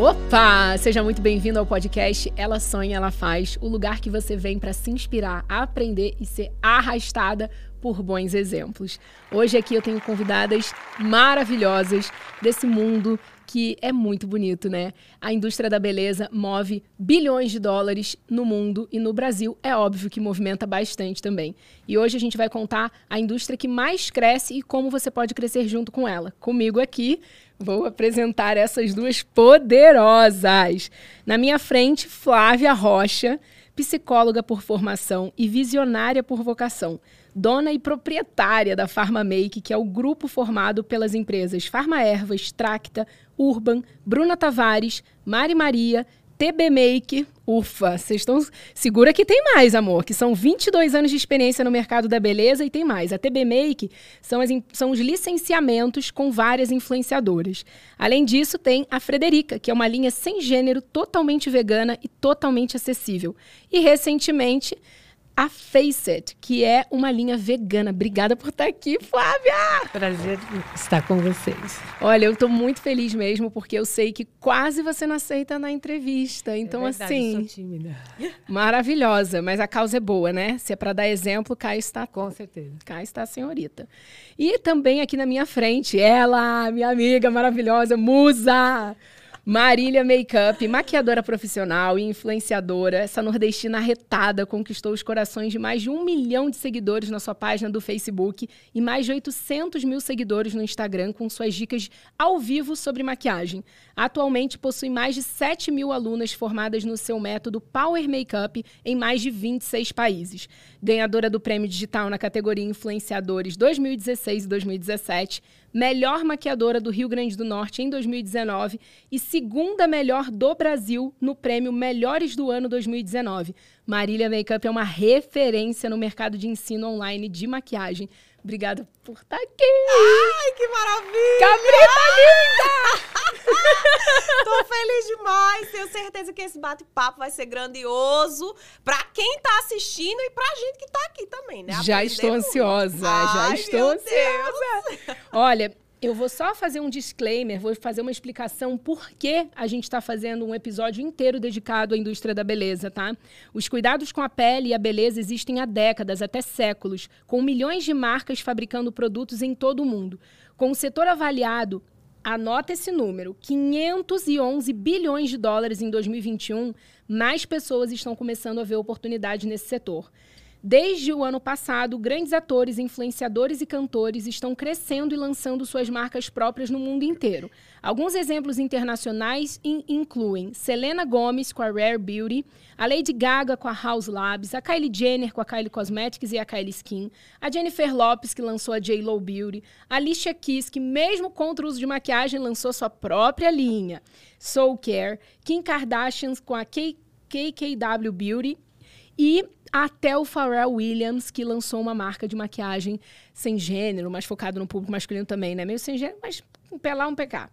Opa! Seja muito bem-vindo ao podcast Ela Sonha, Ela Faz, o lugar que você vem para se inspirar, aprender e ser arrastada por bons exemplos. Hoje aqui eu tenho convidadas maravilhosas desse mundo que é muito bonito, né? A indústria da beleza move bilhões de dólares no mundo e no Brasil é óbvio que movimenta bastante também. E hoje a gente vai contar a indústria que mais cresce e como você pode crescer junto com ela. Comigo aqui, vou apresentar essas duas poderosas. Na minha frente, Flávia Rocha, psicóloga por formação e visionária por vocação dona e proprietária da Farmamake, que é o grupo formado pelas empresas Farmaervas, Tracta, Urban, Bruna Tavares, Mari Maria, TB Make. Ufa, vocês estão. Segura que tem mais, amor, que são 22 anos de experiência no mercado da beleza e tem mais. A TB Make são, as, são os licenciamentos com várias influenciadoras. Além disso, tem a Frederica, que é uma linha sem gênero, totalmente vegana e totalmente acessível. E recentemente a Face It, que é uma linha vegana. Obrigada por estar aqui, Flávia! Prazer estar com vocês. Olha, eu estou muito feliz mesmo, porque eu sei que quase você não aceita na entrevista. Então, é verdade, assim. Eu sou tímida. Maravilhosa, mas a causa é boa, né? Se é para dar exemplo, cá está. Com certeza. Cá está a senhorita. E também aqui na minha frente, ela, minha amiga maravilhosa, Musa! Marília Makeup, maquiadora profissional e influenciadora, essa nordestina arretada conquistou os corações de mais de um milhão de seguidores na sua página do Facebook e mais de 800 mil seguidores no Instagram com suas dicas ao vivo sobre maquiagem. Atualmente possui mais de 7 mil alunas formadas no seu método Power Makeup em mais de 26 países. Ganhadora do Prêmio Digital na categoria Influenciadores 2016 e 2017, melhor maquiadora do Rio Grande do Norte em 2019 e segunda melhor do Brasil no prêmio Melhores do Ano 2019. Marília Makeup é uma referência no mercado de ensino online de maquiagem. Obrigada por estar aqui! Ai, que maravilha! Cabrita linda! Tô feliz demais. Tenho certeza que esse bate-papo vai ser grandioso pra quem tá assistindo e pra gente que tá aqui também, né? Já Aprender estou muito. ansiosa, já Ai, estou meu ansiosa. Deus. Olha, eu vou só fazer um disclaimer, vou fazer uma explicação por que a gente está fazendo um episódio inteiro dedicado à indústria da beleza, tá? Os cuidados com a pele e a beleza existem há décadas, até séculos, com milhões de marcas fabricando produtos em todo o mundo. Com o setor avaliado Anota esse número: 511 bilhões de dólares em 2021. Mais pessoas estão começando a ver oportunidade nesse setor. Desde o ano passado, grandes atores, influenciadores e cantores estão crescendo e lançando suas marcas próprias no mundo inteiro. Alguns exemplos internacionais in incluem Selena Gomez com a Rare Beauty, a Lady Gaga com a House Labs, a Kylie Jenner com a Kylie Cosmetics e a Kylie Skin, a Jennifer Lopez que lançou a J Lo Beauty, a Alicia Keys que mesmo contra o uso de maquiagem lançou sua própria linha, Soul Care, Kim Kardashian com a KKW Beauty e até o Pharrell Williams, que lançou uma marca de maquiagem sem gênero, mas focado no público masculino também, né? Meio sem gênero, mas um P lá, um PK.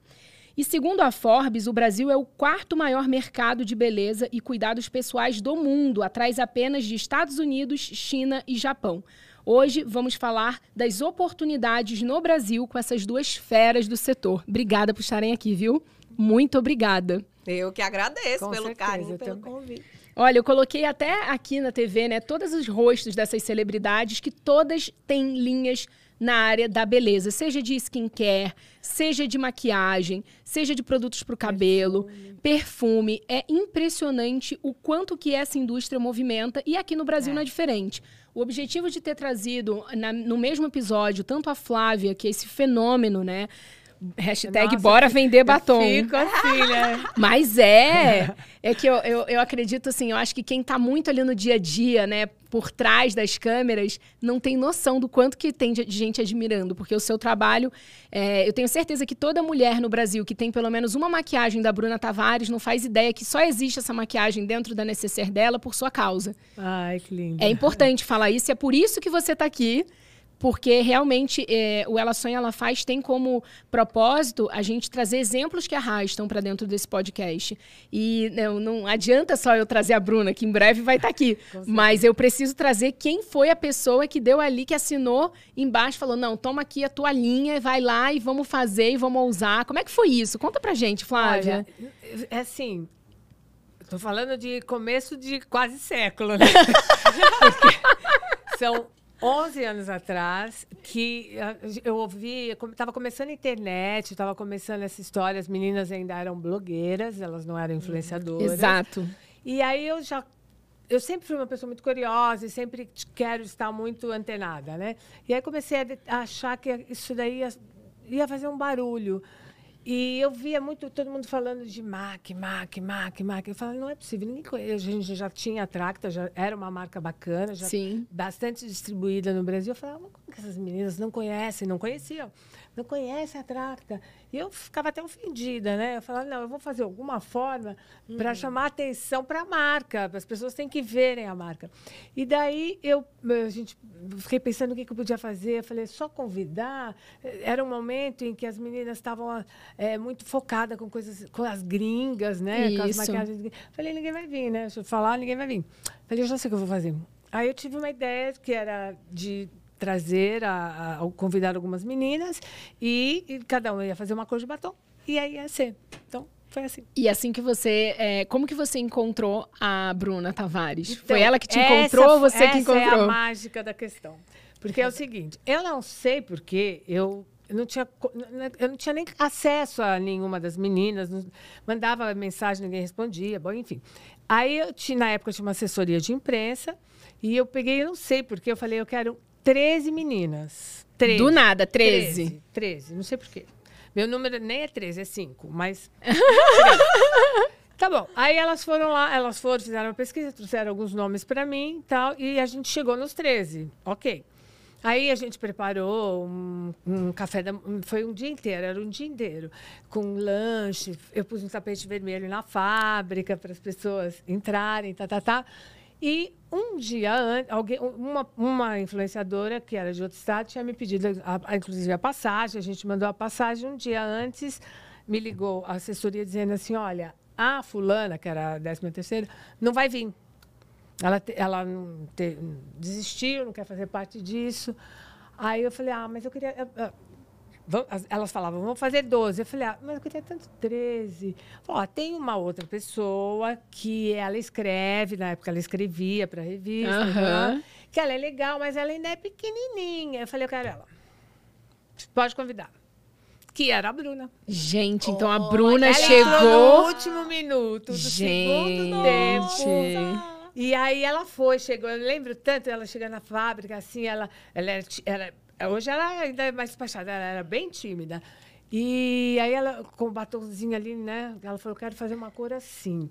E segundo a Forbes, o Brasil é o quarto maior mercado de beleza e cuidados pessoais do mundo, atrás apenas de Estados Unidos, China e Japão. Hoje vamos falar das oportunidades no Brasil com essas duas feras do setor. Obrigada por estarem aqui, viu? Muito obrigada. Eu que agradeço Com pelo certeza, carinho, pelo também. convite. Olha, eu coloquei até aqui na TV, né, todos os rostos dessas celebridades que todas têm linhas na área da beleza, seja de skincare, seja de maquiagem, seja de produtos para o cabelo, perfume. É impressionante o quanto que essa indústria movimenta e aqui no Brasil É. não é diferente. O objetivo de ter trazido na- no mesmo episódio tanto a Flávia, que é esse fenômeno, né? Hashtag Nossa, bora vender batom. Fico assim, né? Mas é. É que eu, eu, eu acredito assim, eu acho que quem tá muito ali no dia a dia, né, por trás das câmeras, não tem noção do quanto que tem de gente admirando. Porque o seu trabalho. é, eu tenho certeza que toda mulher no Brasil que tem pelo menos uma maquiagem da Bruna Tavares não faz ideia que só existe essa maquiagem dentro da necessaire dela por sua causa. Ai, que lindo. É importante falar isso, e é por isso que você tá aqui. Porque realmente é, o Ela Sonha, Ela Faz tem como propósito a gente trazer exemplos que arrastam para dentro desse podcast. E não, não adianta só eu trazer a Bruna, que em breve vai estar tá aqui, mas eu preciso trazer quem foi a pessoa que deu ali, que assinou embaixo, falou, não, toma aqui a tua linha, vai lá e vamos fazer e vamos usar. Como é que foi isso? Conta pra gente, Flávia. Olha, é assim, Estou falando de começo de quase século, né? São 11 anos atrás que eu ouvi, estava começando a internet, estava começando essa história, as meninas ainda eram blogueiras, elas não eram influenciadoras. Exato. E aí eu já eu sempre fui uma pessoa muito curiosa e sempre quero estar muito antenada, né? E aí comecei a achar que isso daí ia, ia fazer um barulho. E eu via muito todo mundo falando de MAC, MAC, MAC, MAC. Eu falava, não é possível, ninguém conhece. A gente já tinha a Tracta, já era uma marca bacana, já Sim. bastante distribuída no Brasil. Eu falava, como que essas meninas não conhecem? Não conheciam não conhece a Tracta. E eu ficava até ofendida, né? Eu falava, não, eu vou fazer alguma forma uhum. para chamar atenção para a marca, as pessoas têm que verem a marca. E daí eu, a gente, fiquei pensando o que, que eu podia fazer. Eu falei, só convidar. Era um momento em que as meninas estavam é, muito focadas com coisas, com as gringas, né? Isso. Com as maquiagens. Falei, ninguém vai vir, né? Se eu falar, ninguém vai vir. Falei, eu já sei o que eu vou fazer. Aí eu tive uma ideia que era de trazer, a, a, convidar algumas meninas e, e, cada uma ia fazer uma cor de batom e aí ia ser. Então, foi assim. E assim que você. É, como que você encontrou a Bruna Tavares? Então, foi ela que te encontrou ou você que encontrou? Essa é a mágica da questão. Porque é o seguinte, eu não sei porque eu eu não tinha eu não tinha nem acesso a nenhuma das meninas, mandava mensagem, ninguém respondia, bom, enfim. Aí eu tinha, na época eu tinha uma assessoria de imprensa e eu peguei, eu não sei porque eu falei, eu quero 13 meninas. 13. Do nada, 13. 13, 13 não sei porquê. Meu número nem é 13, é 5, mas. tá bom. Aí elas foram lá, elas foram, fizeram uma pesquisa, trouxeram alguns nomes para mim tal, e a gente chegou nos 13. Ok. Aí a gente preparou um, um café da foi um dia inteiro, era um dia inteiro, com lanche. Eu pus um tapete vermelho na fábrica para as pessoas entrarem, tá, tá, tá. E um dia antes, alguém, uma, uma influenciadora que era de outro estado tinha me pedido, a, a, inclusive, a passagem. A gente mandou a passagem. Um dia antes, me ligou a assessoria dizendo assim: olha, a fulana, que era a 13 terceira, não vai vir. Ela, ela não te, desistiu, não quer fazer parte disso. Aí eu falei, ah, mas eu queria elas falavam, vamos fazer 12. Eu falei, ah, mas eu queria tanto 13. Falou, ó, tem uma outra pessoa que ela escreve, na época ela escrevia para revista, uhum. que ela é legal, mas ela ainda é pequenininha. Eu falei, eu quero ela. Pode convidar. Que era a Bruna. Gente, então a Bruna chegou. no último minuto do Gente. segundo tempo. E aí ela foi, chegou. Eu lembro tanto ela chegando na fábrica, assim, ela, ela era, era Hoje ela ainda é mais despachada, ela era bem tímida. E aí ela, com o batomzinho ali, né? Ela falou, quero fazer uma cor assim.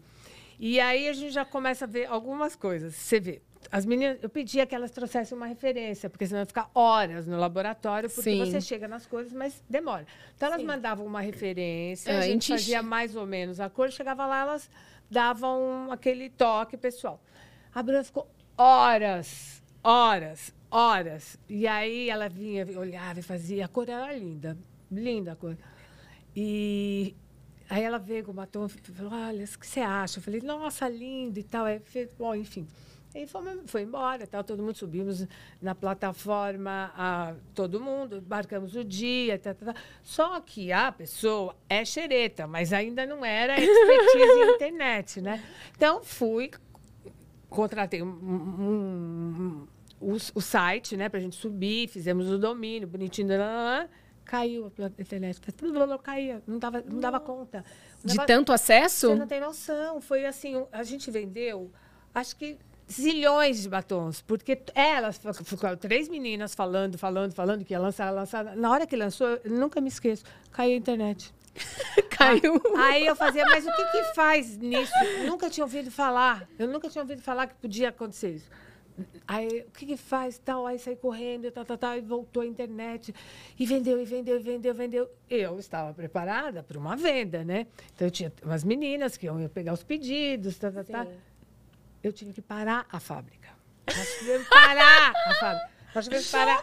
E aí a gente já começa a ver algumas coisas. Você vê, as meninas, eu pedia que elas trouxessem uma referência, porque senão ia ficar horas no laboratório, porque Sim. você chega nas coisas, mas demora. Então elas Sim. mandavam uma referência, Antes. a gente fazia mais ou menos a cor, chegava lá, elas davam aquele toque pessoal. A Bruna ficou horas, horas, horas. E aí ela vinha, olhava e fazia. A cor era linda, linda a cor. E aí ela veio com o batom e falou: Olha, o que você acha? Eu falei: Nossa, lindo e tal. Aí, bom, enfim. E foi, foi embora, tal, todo mundo subimos na plataforma, a, todo mundo, marcamos o dia, tal, tal, tal. Só que a pessoa é xereta, mas ainda não era expertise em internet, né? Então, fui, contratei um, um, o, o site, né, para a gente subir, fizemos o domínio, bonitinho, caiu a internet, caía, não dava, não dava conta. Não de dava, tanto acesso? Você não tem noção. Foi assim, a gente vendeu, acho que zilhões de batons, porque elas ficaram três meninas falando, falando, falando que ia lançar, lançar. Na hora que lançou, eu nunca me esqueço, caiu a internet. Caiu. Aí eu fazia, mas o que que faz nisso? Nunca tinha ouvido falar. Eu nunca tinha ouvido falar que podia acontecer isso. Aí, o que, que faz? Tal, aí saí correndo, tal, tal, tal, e voltou à internet. E vendeu, e vendeu, e vendeu, vendeu. Eu estava preparada para uma venda, né? Então, eu tinha umas meninas que iam pegar os pedidos, tal, tal, tal. Eu tive que parar a fábrica. Nós tivemos que parar a fábrica.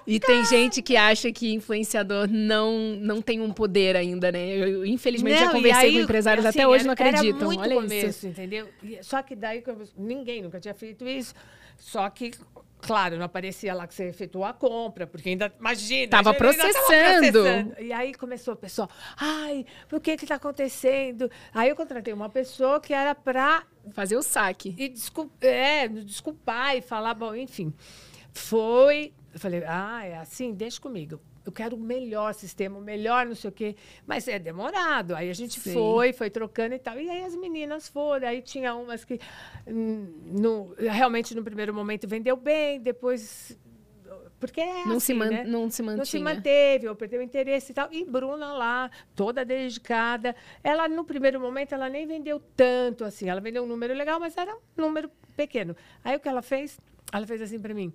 E tem gente que acha que influenciador não, não tem um poder ainda, né? Eu, infelizmente, Não, já conversei aí, com empresários assim, até hoje era- não acreditam. Era muito Olha começo, isso. entendeu? E- Só que daí, ninguém nunca tinha feito isso. Só que, claro, não aparecia lá que você efetuou a compra, porque ainda, imagina. Tava a gente ainda tava processando. processando. E aí começou o pessoal, ai, por que que tá acontecendo? Aí eu contratei uma pessoa que era para Fazer o saque. e descul é, desculpar e falar, bom, enfim. Foi. Eu falei, ah, é assim? Deixa comigo. Eu quero o melhor sistema, o melhor não sei o quê. Mas é demorado. Aí a gente Sim. foi, foi trocando e tal. E aí as meninas foram. Aí tinha umas que hum, no, realmente no primeiro momento vendeu bem, depois. Porque é Não, se assim, man, né? não se mantinha. Não se manteve, ou perdeu o interesse e tal. E Bruna lá, toda dedicada. Ela, no primeiro momento, ela nem vendeu tanto assim. Ela vendeu um número legal, mas era um número pequeno. Aí o que ela fez? Ela fez assim para mim.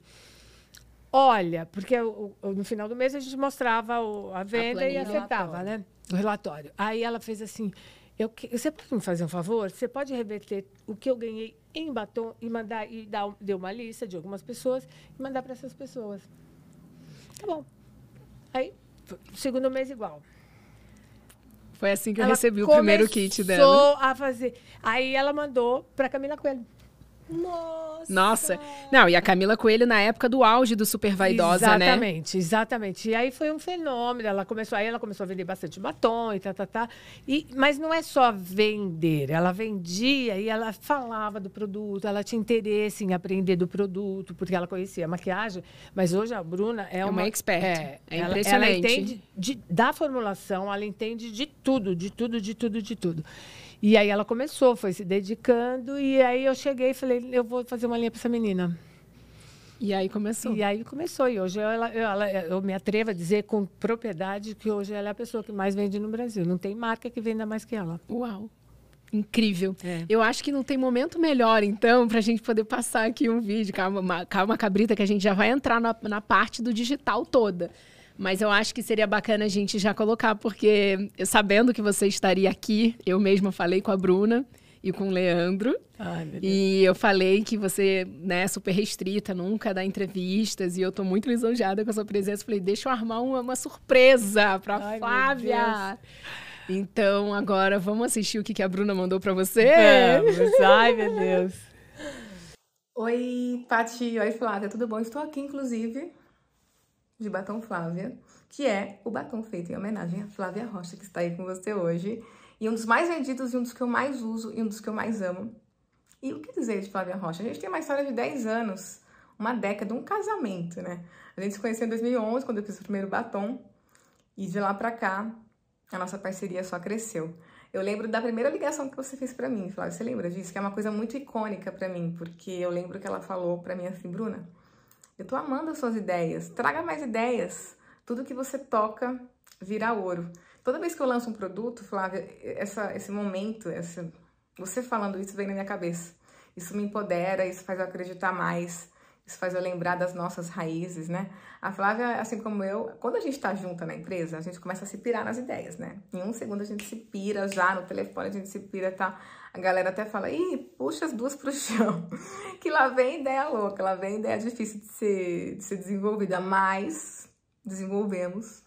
Olha, porque no final do mês a gente mostrava o- a venda e planilha. acertava, né? O relatório. Aí ela fez assim: eu, você pode me fazer um favor? Você pode reverter o que eu ganhei em batom e mandar e dar deu uma lista de algumas pessoas e mandar para essas pessoas. Tá bom. Aí, segundo mês igual. Foi assim que eu Ela recebi o primeiro kit dela. Começou a fazer. Aí ela mandou para Camila Coelho. Nossa. Nossa. Não, e a Camila Coelho na época do auge do Super Vaidosa, né? exatamente, exatamente. E aí foi um fenômeno. Ela começou, aí ela começou a vender bastante batom e tá, tá, tá. E, mas não é só vender. Ela vendia e ela falava do produto, ela tinha interesse em aprender do produto, porque ela conhecia a maquiagem. Mas hoje a Bruna é, É uma expert. É ela- impressionante. Ela entende de- da formulação, ela entende de tudo, de tudo, de tudo, de tudo. E aí ela começou, foi se dedicando, e aí eu cheguei e falei, eu vou fazer uma linha para essa menina. E aí começou. E aí começou. E hoje ela, eu, ela- eu me atrevo a dizer com propriedade que hoje ela é a pessoa que mais vende no Brasil. Não tem marca que venda mais que ela. Uau. Incrível. É. Eu acho que não tem momento melhor, então, para a gente poder passar aqui um vídeo. Calma, ma- calma, cabrita, que a gente já vai entrar na, na parte do digital toda. Mas eu acho que seria bacana a gente já colocar, porque sabendo que você estaria aqui, eu mesma falei com a Bruna e com o Leandro. Ai, meu E eu falei que você né, é super restrita, nunca dá entrevistas, e eu tô muito lisonjeada com a sua presença. Falei, deixa eu armar uma, uma surpresa pra Ai, Flávia. Então, agora vamos assistir o que, que a Bruna mandou pra você? Vamos. Ai, meu Deus. Oi, Pati. Oi, Flávia. Tudo bom? Estou aqui, inclusive, de batom Flávia, que é o batom feito em homenagem a Flávia Rocha, que está aí com você hoje. E um dos mais vendidos e um dos que eu mais uso e um dos que eu mais amo. E o que dizer de Flávia Rocha? A gente tem uma história de 10 anos, uma década, um casamento, né? A gente se conheceu em 2011, quando eu fiz o primeiro batom. E de lá pra cá, a nossa parceria só cresceu. Eu lembro da primeira ligação que você fez pra mim, Flávia. Você lembra disso? Que é uma coisa muito icônica pra mim, porque eu lembro que ela falou pra mim assim, Bruna, eu tô amando as suas ideias. Traga mais ideias. Tudo que você toca vira ouro. Toda vez que eu lanço um produto, Flávia, essa, esse momento, essa, você falando isso vem na minha cabeça. Isso me empodera, isso faz eu acreditar mais, isso faz eu lembrar das nossas raízes, né? A Flávia, assim como eu, quando a gente tá junta na empresa, a gente começa a se pirar nas ideias, né? Em um segundo a gente se pira já, no telefone a gente se pira, tá? A galera até fala, ih, puxa as duas pro chão. que lá vem ideia louca, lá vem ideia difícil de ser, de ser desenvolvida, mas desenvolvemos.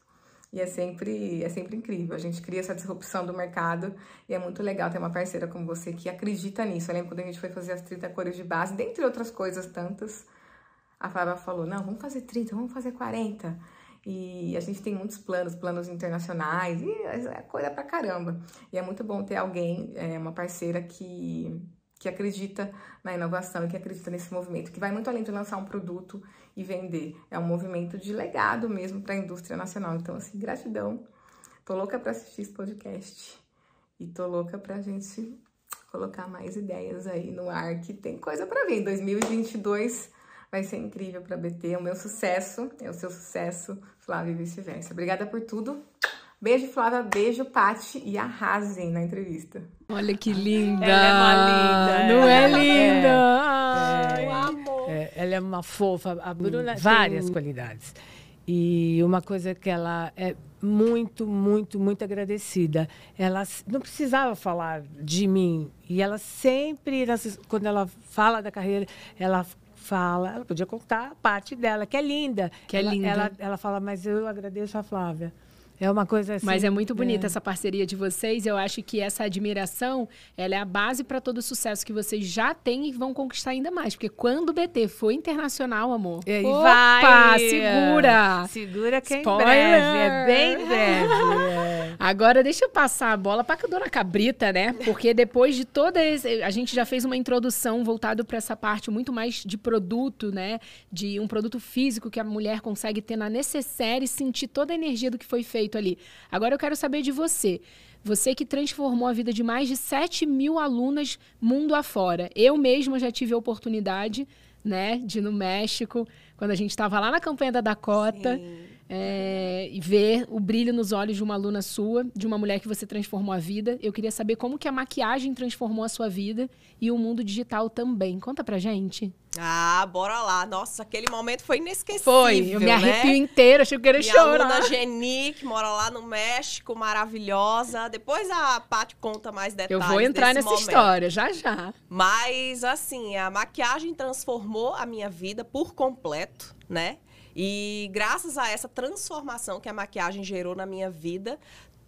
E é sempre, é sempre incrível. A gente cria essa disrupção do mercado e é muito legal ter uma parceira como você que acredita nisso. Eu lembro quando a gente foi fazer as 30 cores de base, dentre outras coisas tantas, a Flávia falou: não, vamos fazer 30, vamos fazer 40. E a gente tem muitos planos, planos internacionais, e é coisa pra caramba. E é muito bom ter alguém, é, uma parceira que, que acredita na inovação e que acredita nesse movimento, que vai muito além de lançar um produto e vender. É um movimento de legado mesmo para a indústria nacional. Então, assim, gratidão. Tô louca para assistir esse podcast. E tô louca pra gente colocar mais ideias aí no ar, que tem coisa para vir. 2022 vai ser incrível para BT. O meu sucesso é o seu sucesso, Flávia e vice-versa. Obrigada por tudo. Beijo, Flávia. Beijo, Pati. E arrasem na entrevista. Olha que linda! Ela é uma linda, Não é, é. linda? É. Amor. É, ela é uma fofa. A Bruna tem- várias qualidades. E uma coisa que ela é muito, muito, muito agradecida. Ela não precisava falar de mim. E ela sempre, quando ela fala da carreira, ela fala, ela podia contar a parte dela, que é linda. Que é ela, linda. Ela, ela fala, mas eu agradeço a Flávia. É uma coisa assim. Mas é muito bonita essa parceria de vocês. Eu acho que essa admiração, ela é a base para todo o sucesso que vocês já têm e vão conquistar ainda mais. Porque quando o BT for internacional, amor. E aí opa, vai. segura! Segura que é Spoiler! breve. É bem breve. é. Agora deixa eu passar a bola para a dona Cabrita, né? Porque depois de toda esse, a gente já fez uma introdução voltado para essa parte muito mais de produto, né? De um produto físico que a mulher consegue ter na necessaire e sentir toda a energia do que foi feito ali. Agora eu quero saber de você. Você que transformou a vida de mais de 7 mil alunas mundo afora. Eu mesma já tive a oportunidade, né, de ir no México, quando a gente estava lá na campanha da Dakota. Sim. É, e ver o brilho nos olhos de uma aluna sua, de uma mulher que você transformou a vida. Eu queria saber como que a maquiagem transformou a sua vida e o mundo digital também. Conta pra gente. Ah, bora lá. Nossa, aquele momento foi inesquecível. Foi, eu me né? arrepio inteira, achei que eu queria Minha chorar. aluna Geni, que mora lá no México, maravilhosa. Depois a Paty conta mais Eu detalhes vou entrar nessa momento. história, já já. Mas, assim, a maquiagem transformou a minha vida por completo, né? E graças a essa transformação que a maquiagem gerou na minha vida,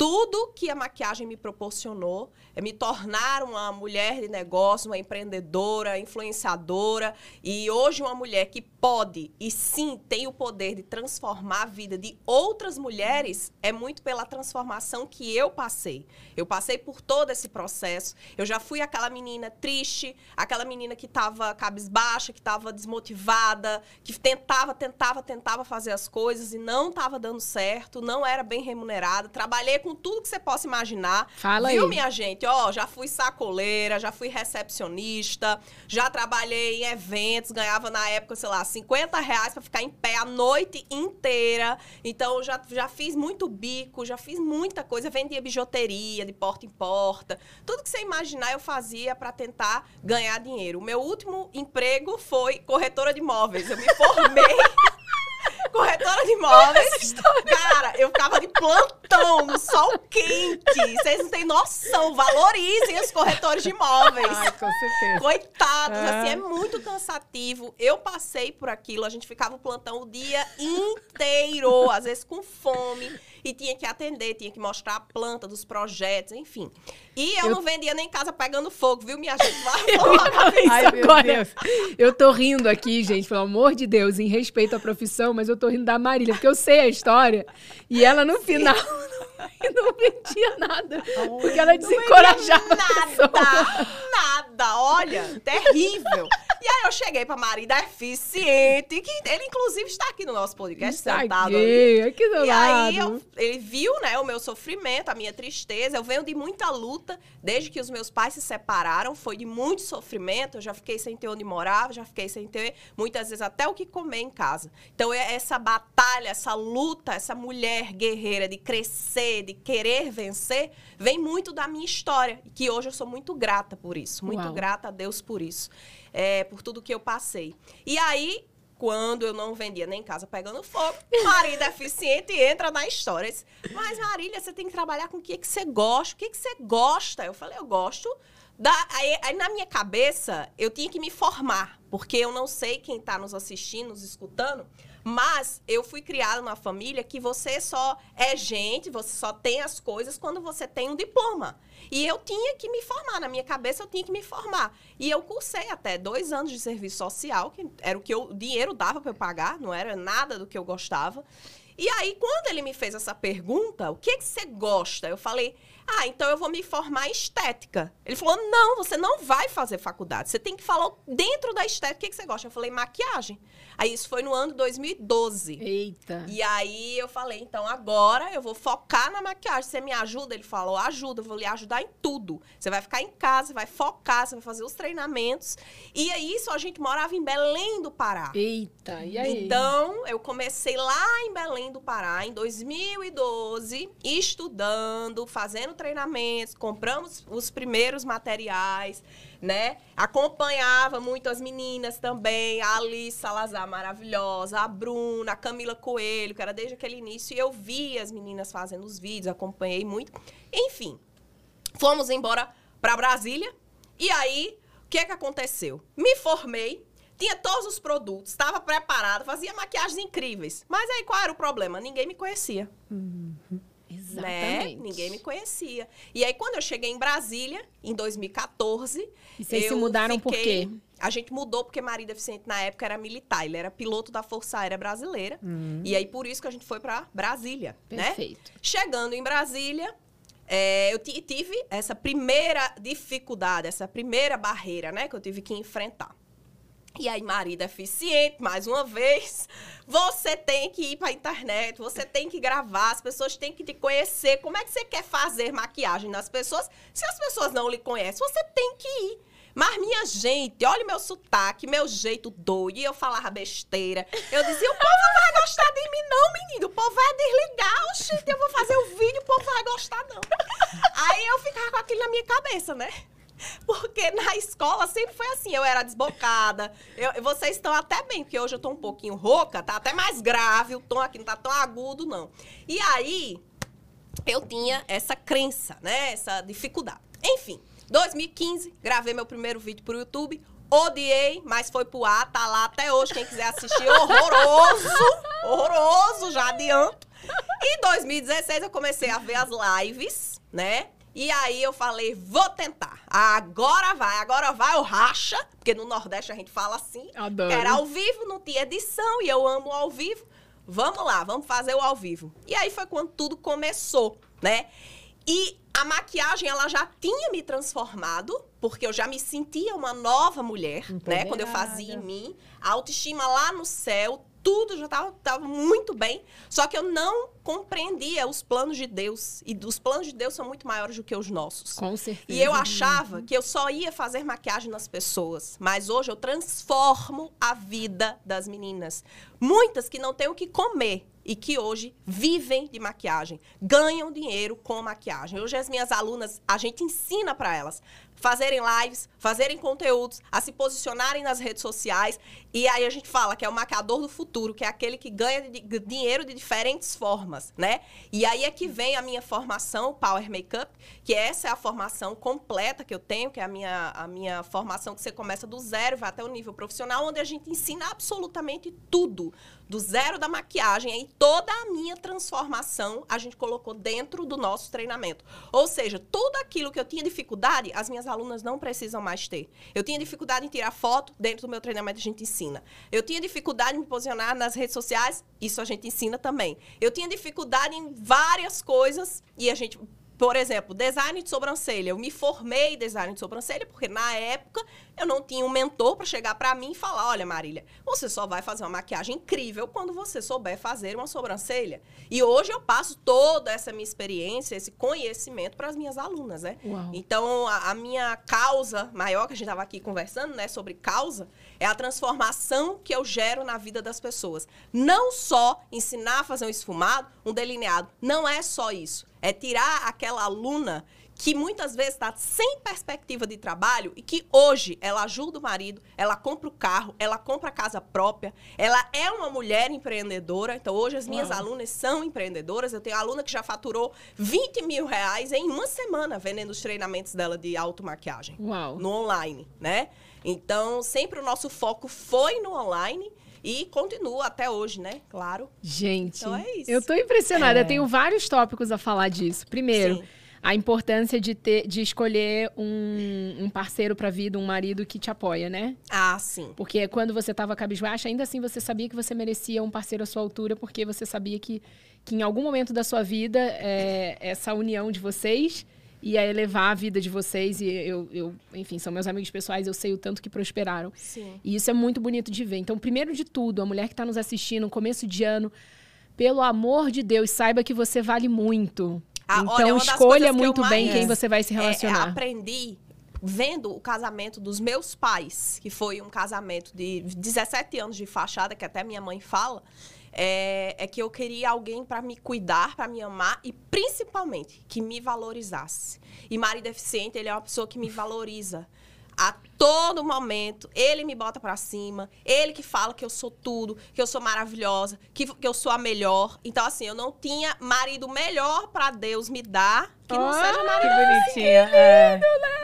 tudo que a maquiagem me proporcionou é me tornar uma mulher de negócio, uma empreendedora, influenciadora e hoje uma mulher que pode e sim tem o poder de transformar a vida de outras mulheres é muito pela transformação que eu passei. Eu passei por todo esse processo. Eu já fui aquela menina triste, aquela menina que estava cabisbaixa, que estava desmotivada, que tentava, tentava, tentava fazer as coisas e não estava dando certo, não era bem remunerada. Trabalhei com tudo que você possa imaginar. Fala Viu, aí. minha gente? Ó, já fui sacoleira, já fui recepcionista, já trabalhei em eventos, ganhava na época, sei lá, 50 reais pra ficar em pé a noite inteira. Então, eu já, já fiz muito bico, já fiz muita coisa. Vendia bijuteria de porta em porta. Tudo que você imaginar eu fazia pra tentar ganhar dinheiro. O meu último emprego foi corretora de imóveis. Eu me formei. Corretora de imóveis. Cara, eu ficava de plantão no sol quente. Vocês não têm noção. Valorizem os corretores de imóveis. Ai, com certeza. Coitados, Ah. assim, é muito cansativo. Eu passei por aquilo, a gente ficava o plantão o dia inteiro, às vezes com fome, e tinha que atender, tinha que mostrar a planta dos projetos, enfim. E eu, não vendia nem casa pegando fogo, viu, minha gente? Ai, meu agora. Deus. Eu tô rindo aqui, gente, pelo amor de Deus, em respeito à profissão, mas eu tô rindo da Marília, porque eu sei a história. E ela, no final, não vendia nada. Porque ela desencorajava. Nada, nada, olha, terrível. E aí eu cheguei pra Maria Deficiente, que ele inclusive está aqui no nosso podcast, Está sentado ali. aqui, aqui do E lado. aí eu- ele viu, né, o meu sofrimento, a minha tristeza. Eu venho de muita luta desde que os meus pais se separaram, foi de muito sofrimento. Eu já fiquei sem ter onde morar, já fiquei sem ter muitas vezes até o que comer em casa. Então é essa batalha, essa luta, essa mulher guerreira de crescer, de querer vencer, vem muito da minha história, e que hoje eu sou muito grata por isso, muito Uau. grata a Deus por isso, é, por tudo que eu passei. E aí quando eu não vendia nem casa pegando fogo, Marília deficiente entra na história. Disse, Mas, Marília, você tem que trabalhar com o que, que você gosta. O que, que você gosta? Eu falei, eu gosto. Da... Aí, aí, na minha cabeça, eu tinha que me formar, porque eu não sei quem está nos assistindo, nos escutando, mas eu fui criada numa família que você só é gente, você só tem as coisas quando você tem um diploma. E eu tinha que me formar, na minha cabeça eu tinha que me formar. E eu cursei até dois anos de serviço social, que era o que eu, o dinheiro dava para eu pagar, não era nada do que eu gostava. E aí, quando ele me fez essa pergunta, o que, que você gosta? Eu falei, ah, então eu vou me formar em estética. Ele falou, não, você não vai fazer faculdade. Você tem que falar dentro da estética o que, que você gosta. Eu falei, maquiagem. Aí isso foi no ano de 2012. Eita. E aí eu falei, então agora eu vou focar na maquiagem. Você me ajuda? Ele falou, ajuda, eu vou lhe ajudar em tudo. Você vai ficar em casa, vai focar, você vai fazer os treinamentos. E aí isso a gente morava em Belém do Pará. Eita, e aí? Então, eu comecei lá em Belém do Pará, em 2012, estudando, fazendo treinamentos, compramos os primeiros materiais, né? Acompanhava muito as meninas também, a Alice Salazar, maravilhosa, a Bruna, a Camila Coelho, que era desde aquele início, e eu via as meninas fazendo os vídeos, acompanhei muito. Enfim, fomos embora para Brasília, e aí, o que é que aconteceu? Me formei, tinha todos os produtos, estava preparada, fazia maquiagens incríveis. Mas aí qual era o problema? Ninguém me conhecia. Uhum. Né? Exatamente. Ninguém me conhecia. E aí, quando eu cheguei em Brasília, em 2014. E vocês se mudaram por fiquei- quê? A gente mudou porque marido deficiente na época era militar, ele era piloto da Força Aérea Brasileira. E aí, por isso que a gente foi para Brasília, né? Perfeito. Chegando em Brasília, é, eu ti- tive essa primeira dificuldade, essa primeira barreira, né, que eu tive que enfrentar. E aí, marido eficiente, mais uma vez, você tem que ir para a internet, você tem que gravar, as pessoas têm que te conhecer. Como é que você quer fazer maquiagem nas pessoas se as pessoas não lhe conhecem? Você tem que ir. Mas, minha gente, olha o meu sotaque, meu jeito doido. E eu falava besteira. Eu dizia, o povo não vai gostar de mim, não, menino. O povo vai desligar. Oxi, eu vou fazer o vídeo, o povo vai gostar, não. Aí eu ficava com aquilo na minha cabeça, né? Porque na escola sempre foi assim, eu era desbocada. Eu- vocês estão até bem, porque hoje eu tô um pouquinho rouca, tá até mais grave, o tom aqui não tá tão agudo, não. E aí, eu tinha essa crença, né? Essa dificuldade. Enfim, 2015, gravei meu primeiro vídeo pro YouTube. Odiei, mas foi pro ar, tá lá até hoje. Quem quiser assistir, horroroso! Horroroso, já adianto. Em 2016, eu comecei a ver as lives, né? E aí eu falei, vou tentar. Agora vai, agora vai o racha, porque no Nordeste a gente fala assim. Adoro. Era ao vivo, não tinha edição, e eu amo ao vivo. Vamos lá, vamos fazer o ao vivo. E aí foi quando tudo começou, né? E a maquiagem, ela já tinha me transformado, porque eu já me sentia uma nova mulher, né? Quando eu fazia em mim. A autoestima lá no céu, tudo já estava tava muito bem. Só que eu não compreendia os planos de Deus. E os planos de Deus são muito maiores do que os nossos. Com certeza. E eu achava que eu só ia fazer maquiagem nas pessoas. Mas hoje eu transformo a vida das meninas. Muitas que não têm o que comer e que hoje vivem de maquiagem, ganham dinheiro com maquiagem. Hoje as minhas alunas, a gente ensina para elas fazerem lives, fazerem conteúdos, a se posicionarem nas redes sociais. E aí a gente fala que é o maquiador do futuro, que é aquele que ganha de- de- dinheiro de diferentes formas, né? E aí é que vem a minha formação, Power Makeup, que essa é a formação completa que eu tenho, que é a minha, a minha formação que você começa do zero, vai até o nível profissional, onde a gente ensina absolutamente tudo. Do zero da maquiagem, aí toda a minha transformação a gente colocou dentro do nosso treinamento. Ou seja, tudo aquilo que eu tinha dificuldade, as minhas alunas não precisam mais ter. Eu tinha dificuldade em tirar foto, dentro do meu treinamento a gente ensina. Eu tinha dificuldade em me posicionar nas redes sociais, isso a gente ensina também. Eu tinha dificuldade em várias coisas e a gente por exemplo, design de sobrancelha. Eu me formei em design de sobrancelha porque na época eu não tinha um mentor para chegar para mim e falar: olha, Marília, você só vai fazer uma maquiagem incrível quando você souber fazer uma sobrancelha. E hoje eu passo toda essa minha experiência, esse conhecimento para as minhas alunas, né? Uau. Então, a, a minha causa maior, que a gente estava aqui conversando, né, sobre causa, é a transformação que eu gero na vida das pessoas. Não só ensinar a fazer um esfumado, um delineado. Não é só isso. É tirar aquela aluna que muitas vezes está sem perspectiva de trabalho e que hoje ela ajuda o marido, ela compra o carro, ela compra a casa própria, ela é uma mulher empreendedora. Então, hoje as minhas Uau. alunas são empreendedoras. Eu tenho aluna que já faturou 20 mil reais em uma semana vendendo os treinamentos dela de automaquiagem Uau. no online, né? Então, sempre o nosso foco foi no online e continua até hoje, né? Claro. Gente, Então é isso. eu tô impressionada. Eu tenho vários tópicos a falar disso. Primeiro, Sim. a importância de, ter, de escolher um, um parceiro pra vida, um marido que te apoia, né? Ah, sim. Porque quando você tava cabisbaixa, ainda assim você sabia que você merecia um parceiro à sua altura, porque você sabia que, que em algum momento da sua vida, é, essa união de vocês ia elevar a vida de vocês. E eu, eu, enfim, são meus amigos pessoais, eu sei o tanto que prosperaram. Sim. E isso é muito bonito de ver. Então, primeiro de tudo, a mulher que está nos assistindo, no começo de ano, pelo amor de Deus, saiba que você vale muito. Ah, então, olha, escolha muito bem quem você vai se É, relacionar. aprendi vendo o casamento dos meus pais, que foi um casamento de 17 anos de fachada, que até minha mãe fala, é, é que eu queria alguém para me cuidar, para me amar e principalmente que me valorizasse. E marido deficiente, ele é uma pessoa que me valoriza. A todo momento, ele me bota pra cima, ele que fala que eu sou tudo, que eu sou maravilhosa, que, que eu sou a melhor. Então, assim, eu não tinha marido melhor pra Deus me dar que não seja Que marido bonitinha. É.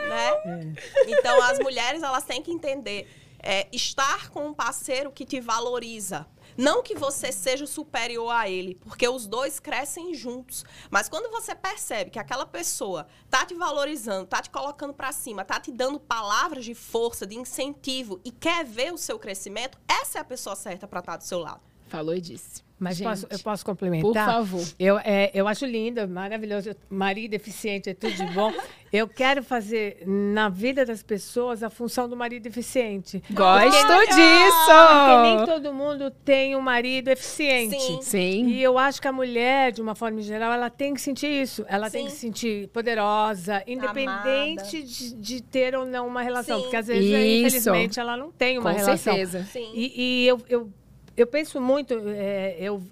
né? Então as mulheres elas têm que entender é, estar com um parceiro que te valoriza. Não que você seja superior a ele, porque os dois crescem juntos. Mas quando você percebe que aquela pessoa tá te valorizando, tá te colocando para cima, tá te dando palavras de força, de incentivo e quer ver o seu crescimento, essa é a pessoa certa para estar tá do seu lado. Falou e disse. Mas Gente, posso, eu posso complementar? Por favor. Eu, é, eu acho lindo, maravilhoso. Marido eficiente é tudo de bom. eu quero fazer na vida das pessoas a função do marido eficiente. Gosto porque, disso! Porque nem todo mundo tem um marido eficiente. Sim. Sim. E eu acho que a mulher, de uma forma geral, ela tem que sentir isso. Ela tem Sim. que se sentir poderosa, independente de, de ter ou não uma relação. Sim. Porque às vezes, Isso. infelizmente, ela não tem uma Com relação. certeza. Sim. E, e eu, eu, eu penso muito, é, eu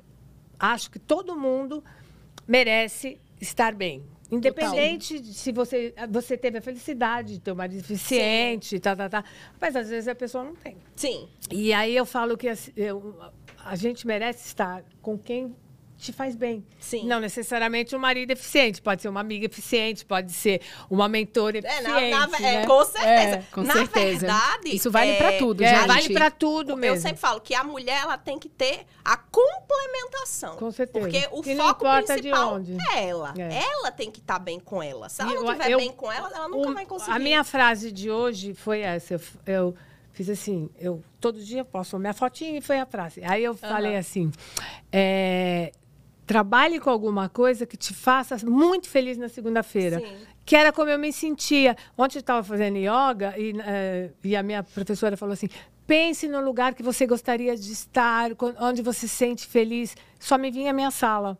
acho que todo mundo merece estar bem. Independente de se você, você teve a felicidade de ter um marido eficiente, tá, tá, tá. Mas às vezes a pessoa não tem. Sim. E aí eu falo que assim, eu- a gente merece estar com quem te faz bem. Sim. Não necessariamente um marido eficiente, pode ser uma amiga eficiente, pode ser uma mentora É, eficiente. na, na- é, né? com certeza. É, com na certeza. verdade. Isso vale pra tudo, É, gente. vale para tudo mesmo. Eu sempre falo que a mulher ela tem que ter a complementação. Com certeza. Porque o E foco principal onde. é ela. É. Ela tem que estar bem com ela. Se ela não estiver bem com ela, ela nunca o- vai conseguir. A minha frase de hoje foi essa. Eu, eu fiz assim, eu todo dia posto minha fotinha e foi a frase. Aí eu falei assim, é, trabalhe com alguma coisa que te faça muito feliz na segunda-feira. Que era como eu me sentia. Ontem eu estava fazendo yoga e, eh, e a minha professora falou assim, pense no lugar que você gostaria de estar, onde você se sente feliz. Só me vinha a minha sala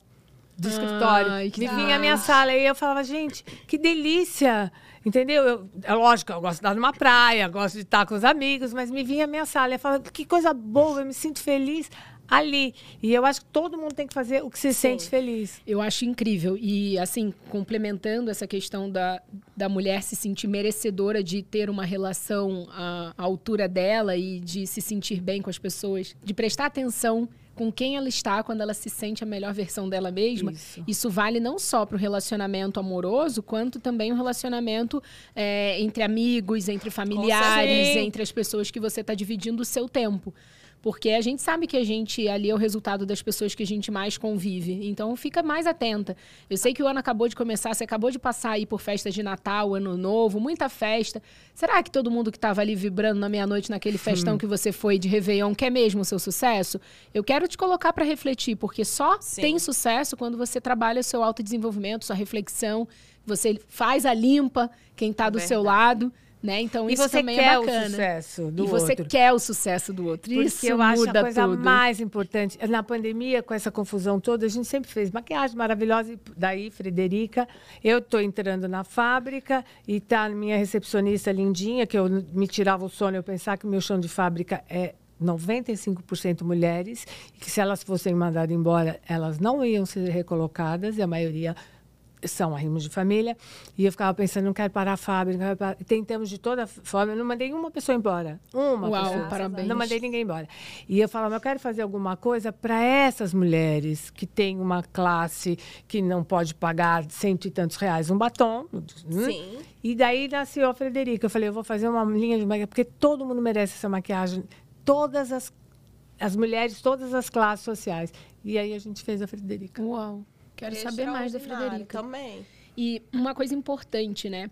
do escritório. Ai, que me vinha a minha sala. E eu falava, gente, que delícia. Entendeu? Eu, é lógico, eu gosto de estar numa praia, gosto de estar com os amigos, mas me vinha a minha sala. Eu falava, que coisa boa, eu me sinto feliz ali. E eu acho que todo mundo tem que fazer o que se sente feliz. Eu acho incrível. E, assim, complementando essa questão da, da mulher se sentir merecedora de ter uma relação à, à altura dela e de se sentir bem com as pessoas, de prestar atenção com quem ela está quando ela se sente a melhor versão dela mesma. Isso. vale não só para o relacionamento amoroso, quanto também o relacionamento é, entre amigos, entre familiares, entre as pessoas que você está dividindo o seu tempo. Porque a gente sabe que a gente ali é o resultado das pessoas que a gente mais convive. Então fica mais atenta. Eu sei que o ano acabou de começar, você acabou de passar aí por festas de Natal, Ano Novo, muita festa. Será que todo mundo que estava ali vibrando na meia-noite naquele festão que você foi de Réveillon quer mesmo o seu sucesso? Eu quero te colocar para refletir, porque só Sim. tem sucesso quando você trabalha seu autodesenvolvimento, sua reflexão, você faz a limpa quem está do seu lado, né? Então E isso você também quer é o bacana. suceço do e você outro. quer o sucesso do outro. Porque Isso eu acho a coisa tudo. mais importante. Na pandemia, com essa confusão toda, a gente sempre fez maquiagem maravilhosa. E daí, Frederica, eu estou entrando na fábrica e tá a minha recepcionista lindinha, que eu me tirava o sono, eu pensava que o meu chão de fábrica é 95% mulheres, e que se elas fossem mandadas embora, elas não iam ser recolocadas, e a maioria são arrimos de família. E eu ficava pensando, não quero parar a fábrica. não quero parar. Tentamos de toda forma. Eu não mandei uma pessoa embora. Uma Uau, pessoa. parabéns. Não mandei ninguém embora. E eu falava, eu quero fazer alguma coisa para essas mulheres que têm uma classe que não pode pagar cento e tantos reais um batom. hum? Sim. E daí nasceu a Frederica. Eu falei, eu vou fazer uma linha de maquiagem, porque todo mundo merece essa maquiagem. Todas as, as mulheres, todas as classes sociais. E aí a gente fez a Frederica. Uau. Quero saber mais da Frederica. Também. E uma coisa importante, né?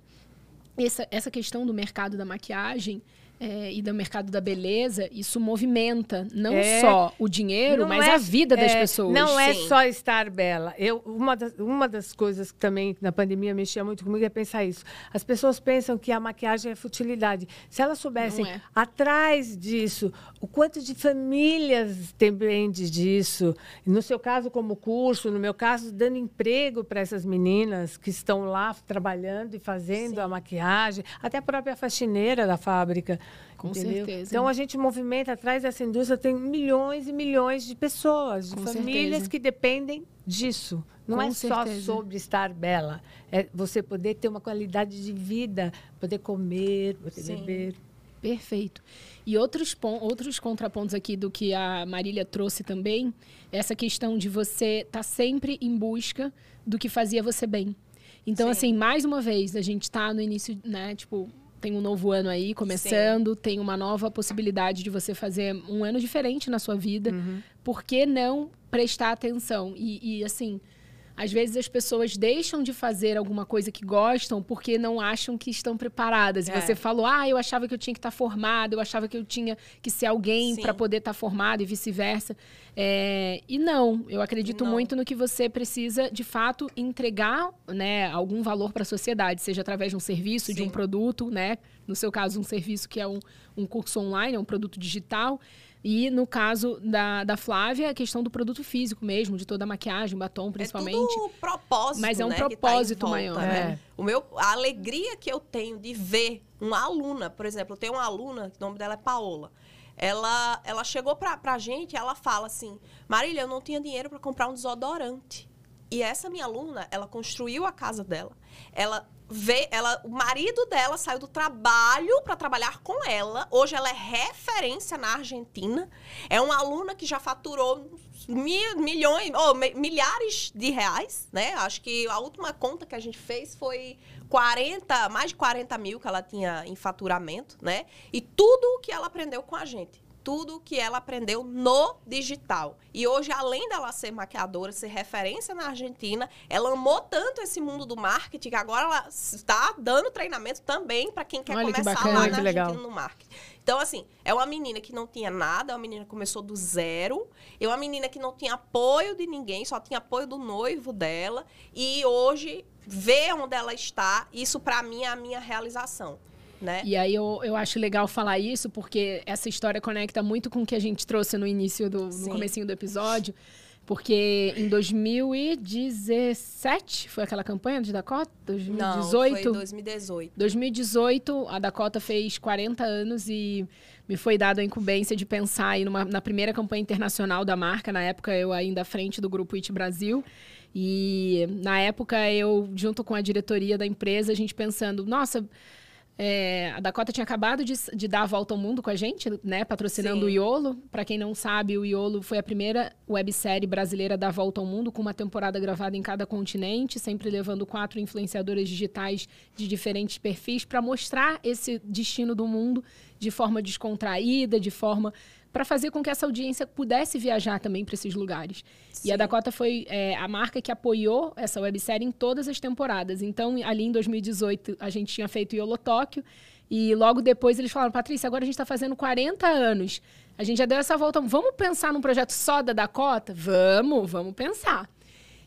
Essa, essa questão do mercado da maquiagem é, e do mercado da beleza, isso movimenta não É. só o dinheiro, mas é- a vida das é, pessoas. Não é Sim. só estar bela. Eu, uma, das, uma das coisas que também na pandemia mexia muito comigo é pensar isso. As pessoas pensam que a maquiagem é futilidade. Se elas soubessem é. atrás disso, o quanto de famílias depende disso. No seu caso, como curso, no meu caso, dando emprego para essas meninas que estão lá trabalhando e fazendo a maquiagem, até a própria faxineira da fábrica. Com entendeu? certeza. Então a gente movimenta atrás dessa indústria tem milhões e milhões de pessoas, de Com famílias certeza. que dependem disso. Não Com é só certeza. sobre estar bela, é você poder ter uma qualidade de vida, poder comer, poder Sim. beber. Perfeito. E outros, outros contrapontos aqui do que a Marília trouxe também, essa questão de você estar sempre em busca do que fazia você bem. Então, Sim. assim, mais uma vez, a gente está no início, né, tipo, tem um novo ano aí começando, Sim. tem uma nova possibilidade de você fazer um ano diferente na sua vida. Uhum. Por que não prestar atenção? E, e assim, às vezes as pessoas deixam de fazer alguma coisa que gostam porque não acham que estão preparadas. É. E você falou, ah, eu achava que eu tinha que estar formada, eu achava que eu tinha que ser alguém para poder estar formada e vice-versa. É, e não, eu acredito não. muito no que você precisa, de fato, entregar né, algum valor para a sociedade, seja através de um serviço, Sim. de um produto, né? No seu caso, um serviço que é um, um curso online, é um produto digital. E no caso da, da Flávia, a questão do produto físico mesmo, de toda a maquiagem, batom principalmente. É tudo propósito, Mas é um né, propósito tá volta, maior. Né? É. O meu, a alegria que eu tenho de ver uma aluna, por exemplo, eu tenho uma aluna, o nome dela é Paola. Ela, ela chegou pra, pra gente e ela fala assim: Marília, eu não tinha dinheiro para comprar um desodorante. E essa minha aluna, ela construiu a casa dela. Ela vê, ela, o marido dela saiu do trabalho para trabalhar com ela. Hoje ela é referência na Argentina. É uma aluna que já faturou mil, milhões, ou milhares de reais, né? Acho que a última conta que a gente fez foi 40, mais de 40 mil que ela tinha em faturamento, né? E tudo o que ela aprendeu com a gente tudo que ela aprendeu no digital. E hoje, além dela ser maquiadora, ser referência na Argentina, ela amou tanto esse mundo do marketing que agora ela está dando treinamento também para quem quer Olha começar que bacana, lá na Argentina no marketing. Então, assim, é uma menina que não tinha nada, é uma menina que começou do zero, é uma menina que não tinha apoio de ninguém, só tinha apoio do noivo dela, e hoje vê onde ela está, isso para mim é a minha realização. Né? E aí eu, eu acho legal falar isso, porque essa história conecta muito com o que a gente trouxe no início do no comecinho do episódio. Porque em 2017 foi aquela campanha de Dakota? 2018? Não, foi 2018. 2018, a Dakota fez 40 anos e me foi dada a incumbência de pensar aí numa, na primeira campanha internacional da marca. Na época, eu ainda à frente do grupo It Brasil. E na época, eu, junto com a diretoria da empresa, a gente pensando, nossa é, a Dakota tinha acabado de, de, dar a volta ao mundo com a gente, né? Patrocinando Sim. o Iolo. Para quem não sabe, o Iolo foi a primeira websérie brasileira da volta ao mundo, com uma temporada gravada em cada continente, sempre levando quatro influenciadoras digitais de diferentes perfis para mostrar esse destino do mundo de forma descontraída, de forma para fazer com que essa audiência pudesse viajar também para esses lugares. Sim. E a Dakota foi é, a marca que apoiou essa websérie em todas as temporadas. Então, ali em 2018, a gente tinha feito Yolo Tóquio. E logo depois eles falaram, Patrícia, agora a gente está fazendo 40 anos. A gente já deu essa volta. Vamos pensar num projeto só da Dakota? Vamos, vamos pensar.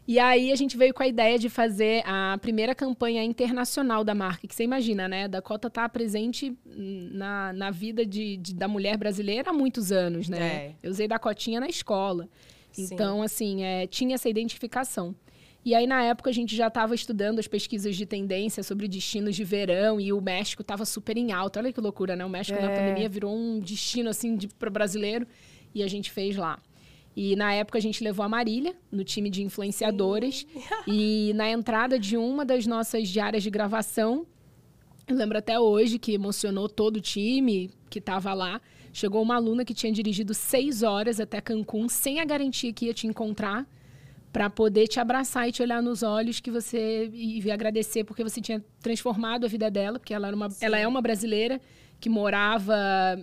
E aí a gente veio com a ideia de fazer a primeira campanha internacional da marca, que você imagina, né? A Dakota está presente na, na vida de, de, da mulher brasileira há muitos anos, né? É. Eu usei Dakotinha na escola. Sim. Então, assim, é, tinha essa identificação. E aí, na época, a gente já estava estudando as pesquisas de tendência sobre destinos de verão e o México estava super em alta. Olha que loucura, né? O México, é. na pandemia, virou um destino, assim, de, para brasileiro. E a gente fez lá. E na época a gente levou a Marília no time de influenciadores. e na entrada de uma das nossas diárias de gravação, eu lembro até hoje que emocionou todo o time que estava lá. Chegou uma aluna que tinha dirigido seis horas até Cancún sem a garantia que ia te encontrar para poder te abraçar e te olhar nos olhos que você e agradecer porque você tinha transformado a vida dela, porque ela, era uma, ela é uma brasileira que morava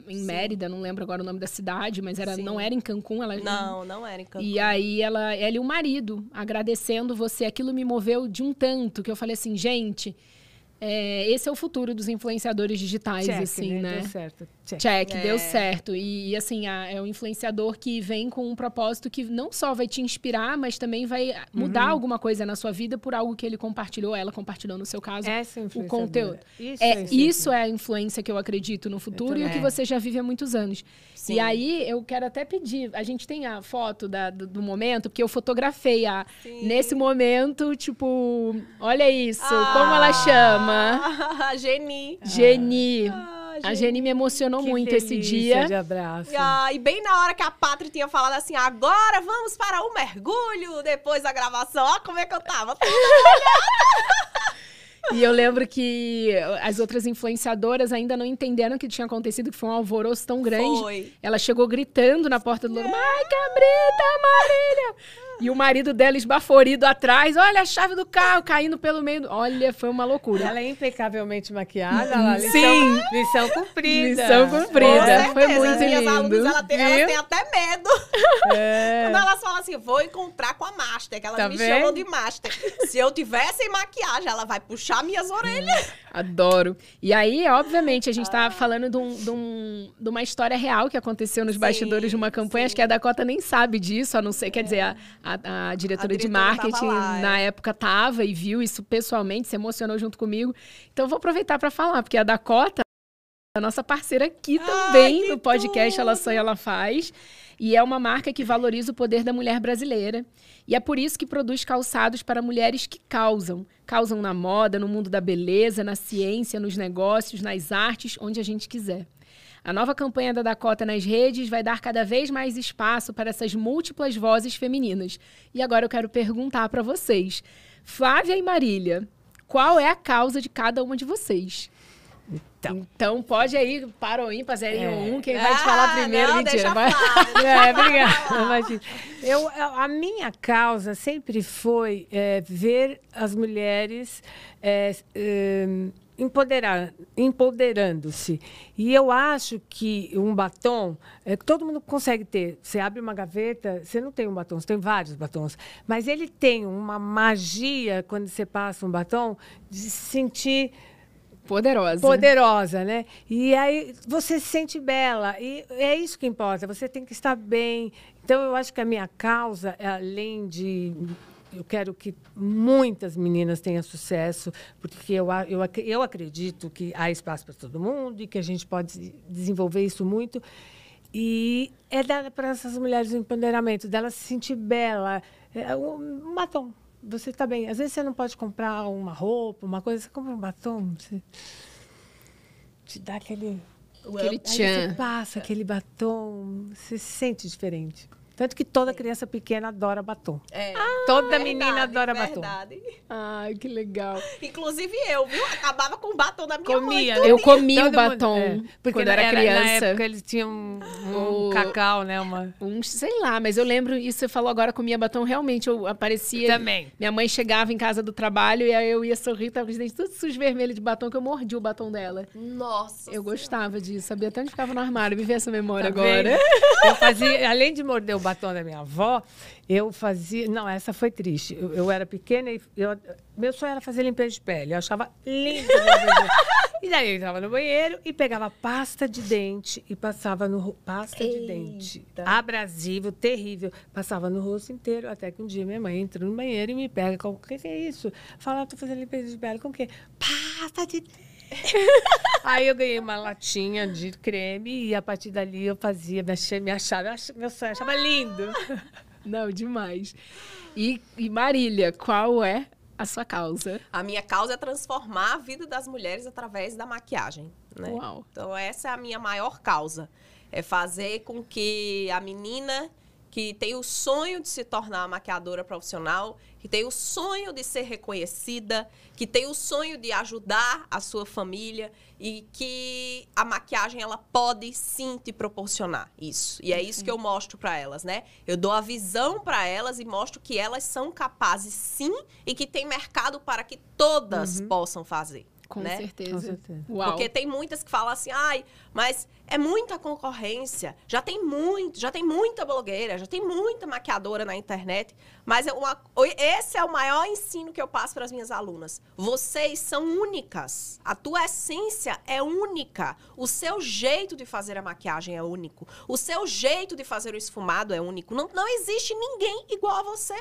em Sim. Mérida, não lembro agora o nome da cidade, mas era, não era em Cancún. Ela, não, não era em Cancún. E aí ela, ela e o marido agradecendo você. Aquilo me moveu de um tanto que eu falei assim, gente, é, esse é o futuro dos influenciadores digitais, Check, assim, né? né? Deu certo. Check, Check é. deu certo. E, e assim, a, é um influenciador que vem com um propósito que não só vai te inspirar, mas também vai mudar uhum. alguma coisa na sua vida por algo que ele compartilhou, ela compartilhou, no seu caso, Essa é o conteúdo. Isso é, é isso é a influência que eu acredito no futuro e o que você já vive há muitos anos. Sim. E aí, eu quero até pedir, a gente tem a foto da, do, do, momento, porque eu fotografei a, nesse momento, tipo, olha isso, ah, como ela chama. Geni. Geni. Ah. A Geni me emocionou que muito esse dia. de abraço. Ah, e bem na hora que a Pátria tinha falado assim, agora vamos para o mergulho, depois da gravação. Ó como é que eu tava. E eu lembro que as outras influenciadoras ainda não entenderam o que tinha acontecido, que foi um alvoroço tão grande. Foi. Ela chegou gritando na porta do lugar. Ai, Cabrita, Marília! E o marido dela esbaforido atrás. Olha a chave do carro caindo pelo meio. Do... Olha, foi uma loucura. Ela é impecavelmente maquiada. Ela, lição, Sim. Lição cumprida. Lição cumprida. Com Foi certeza, muito lindo. alunas, ela tem- elas Viu? têm até medo. É. Quando elas falam assim, vou encontrar com a Master, que elas Tá me vendo? chamam de Master. Se eu tivesse sem maquiagem, ela vai puxar minhas orelhas. Adoro. E aí, obviamente, a gente tá falando de, um- de um- de uma história real que aconteceu nos Sim, bastidores de uma campanha. Acho que a Dakota nem sabe disso, a não ser, quer dizer, a, a- a diretora A de diretora marketing tava lá, é. na época tava e viu isso pessoalmente, se emocionou junto comigo. Então, vou aproveitar para falar, porque a Dakota é a nossa parceira aqui também que no podcast Ela tudo! Sonha, Ela Faz. E é uma marca que valoriza o poder da mulher brasileira. E é por isso que produz calçados para mulheres que causam. Causam na moda, no mundo da beleza, na ciência, nos negócios, nas artes, onde a gente quiser. A nova campanha da Dakota nas redes vai dar cada vez mais espaço para essas múltiplas vozes femininas. E agora eu quero perguntar para vocês, Flávia e Marília, qual é a causa de cada uma de vocês? Então. Então pode aí, para o ímpar, zero É. um, quem vai te falar Ah, primeiro, não, mentira. deixa É, obrigada. Eu, a minha causa sempre foi é, ver as mulheres é, é, empoderar, empoderando-se. E eu acho que um batom, é, todo mundo consegue ter. Você abre uma gaveta, você não tem um batom, você tem vários batons. Mas ele tem uma magia, quando você passa um batom, de se sentir Poderosa. poderosa, né? E aí você se sente bela. E é isso que importa, você tem que estar bem. Então, eu acho que a minha causa, além de. Eu quero que muitas meninas tenham sucesso, porque eu, eu, eu acredito que há espaço para todo mundo e que a gente pode desenvolver isso muito. E é dar para essas mulheres o empoderamento, dela se sentir bela. É um batom. Você está bem. Às vezes você não pode comprar uma roupa, uma coisa, você compra um batom. Você te dá aquele. Aquele Aí você tchan. passa aquele batom, você se sente diferente. Tanto que toda criança pequena adora batom. É. toda menina adora batom. verdade. Ai, que legal. Inclusive eu, viu? Acabava com o batom da minha Comia, mãe. né? Eu comi o batom é, porque quando na- era, Na criança. época eles tinham um, um O- cacau, né? Uma... Um, sei lá, mas eu lembro, isso você falou agora, comia batom, realmente eu aparecia. Também. Minha mãe chegava em casa do trabalho e aí eu ia sorrir, tava com os dentes todos sujos vermelhos de batom, que eu mordi o batom dela. Nossa. Eu gostava disso, sabia até onde ficava no armário. Me vê essa memória Tá agora. vendo? Eu fazia, além de morder o batom da minha avó, eu fazia. Não, essa foi triste. Eu, eu era pequena e eu, meu sonho era fazer limpeza de pele. Eu achava lindo. E daí eu entrava no banheiro e pegava pasta de dente e passava no pasta de dente. Eita. Abrasível, terrível. Passava no rosto inteiro, até que um dia minha mãe entrou no banheiro e me pega com o que que é isso? Fala, "Ah, tô fazendo limpeza de pele com o quê? Pasta de dente. Aí eu ganhei uma latinha de creme e a partir dali eu fazia, me, achei, me achava, eu ach- meu sonho, achava lindo. Não, demais. E, e Marília, qual é a sua causa? A minha causa é transformar a vida das mulheres através da maquiagem, né? Uau. Então essa é a minha maior causa, é fazer com que a menina que tem o sonho de se tornar maquiadora profissional, que tem o sonho de ser reconhecida, que tem o sonho de ajudar a sua família e que a maquiagem ela pode sim te proporcionar isso. E é isso que eu mostro para elas, né? Eu dou a visão para elas e mostro que elas são capazes sim e que tem mercado para que todas possam fazer. Com né? certeza. Com certeza. Uau. Porque tem muitas que falam assim, ai, mas é muita concorrência, já tem muito, já tem muita blogueira, já tem muita maquiadora na internet, mas é uma, esse é o maior ensino que eu passo para as minhas alunas. Vocês são únicas, a tua essência é única, o seu jeito de fazer a maquiagem é único, o seu jeito de fazer o esfumado é único, não, não existe ninguém igual a você.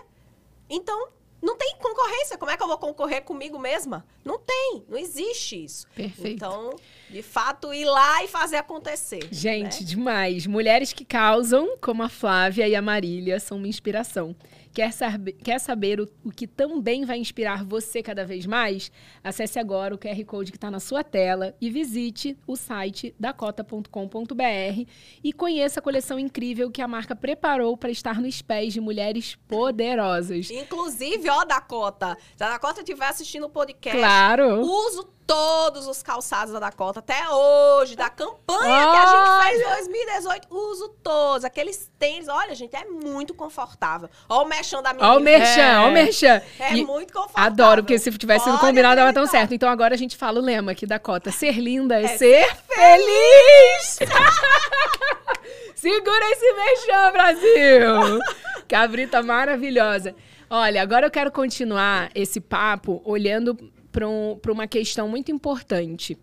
Então, não tem concorrência. Como é que eu vou concorrer comigo mesma? Não tem, não existe isso. Perfeito. Então, de fato, ir lá e fazer acontecer. Gente, né? demais. Mulheres que causam, como a Flávia e a Marília, são uma inspiração. Quer, saber, quer saber o, o que também vai inspirar você cada vez mais? Acesse agora o QR Code que está na sua tela e visite o site dacota.com.br e conheça a coleção incrível que a marca preparou para estar nos pés de mulheres poderosas. Inclusive, ó, Dakota, se a Dakota estiver assistindo o podcast, Claro! uso todos os calçados da Dakota até hoje, da campanha que a gente fez em 2018. Uso todos. Aqueles tênis, olha, gente, é muito confortável. Olha o merchan da minha. Ó o merchan, ó o merchan. É E muito confortável. Adoro, porque se tivesse sido combinado, dava tão certo. Então agora a gente fala o lema aqui da cota. Ser linda é, É ser feliz! Segura esse merchan, Brasil! Cabrita maravilhosa. Olha, agora eu quero continuar esse papo olhando para um, uma questão muito importante.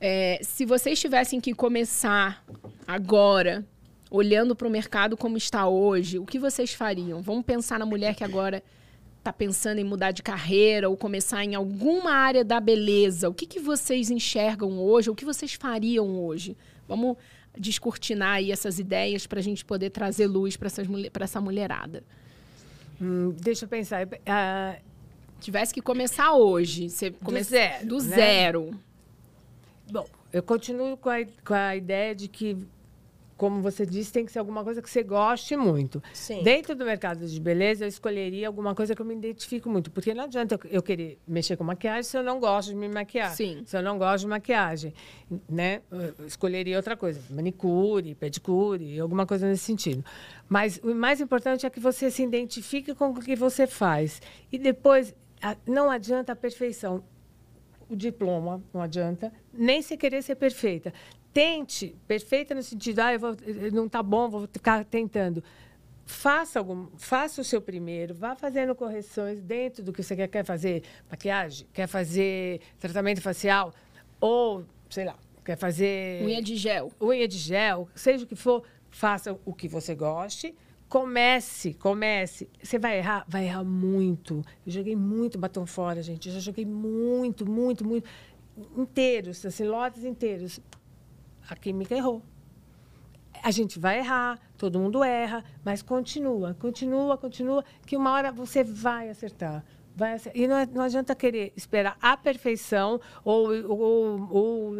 É, se vocês tivessem que começar agora, olhando para o mercado como está hoje, o que vocês fariam? Vamos pensar na mulher que agora está pensando em mudar de carreira ou começar em alguma área da beleza. O que, que vocês enxergam hoje? O que vocês fariam hoje? Vamos descortinar aí essas ideias para a gente poder trazer luz para essa mulherada. Hum, deixa eu pensar. Ah, Tivesse que começar hoje, você come... zero, do né? zero. Bom, eu continuo com a, com a ideia de que, como você disse, tem que ser alguma coisa que você goste muito. Sim. Dentro do mercado de beleza, eu escolheria alguma coisa que eu me identifico muito. Porque não adianta eu- querer mexer com maquiagem se eu não gosto de me maquiar. Sim. Se eu não gosto de maquiagem. Né? Eu escolheria outra coisa. Manicure, pedicure, alguma coisa nesse sentido. Mas o mais importante é que você se identifique com o que você faz. E depois, não adianta a perfeição o diploma, não adianta, nem se querer ser perfeita. Tente, perfeita no sentido, ah, eu vou, eh, não está bom, vou ficar tentando. Faça, algum, faça o seu primeiro, vá fazendo correções dentro do que você quer, quer fazer maquiagem, quer fazer tratamento facial, ou, sei lá, quer fazer Unha de gel. unha de gel, seja o que for, faça o que você goste. Comece, comece. Você vai errar? Vai errar muito. Eu joguei muito batom fora, gente. Eu já joguei muito, muito, muito. Inteiros, assim, lotes inteiros. A química errou. A gente vai errar, todo mundo erra, mas continua, continua, continua, que uma hora você vai acertar. E não, é- não adianta querer esperar a perfeição ou, ou- ou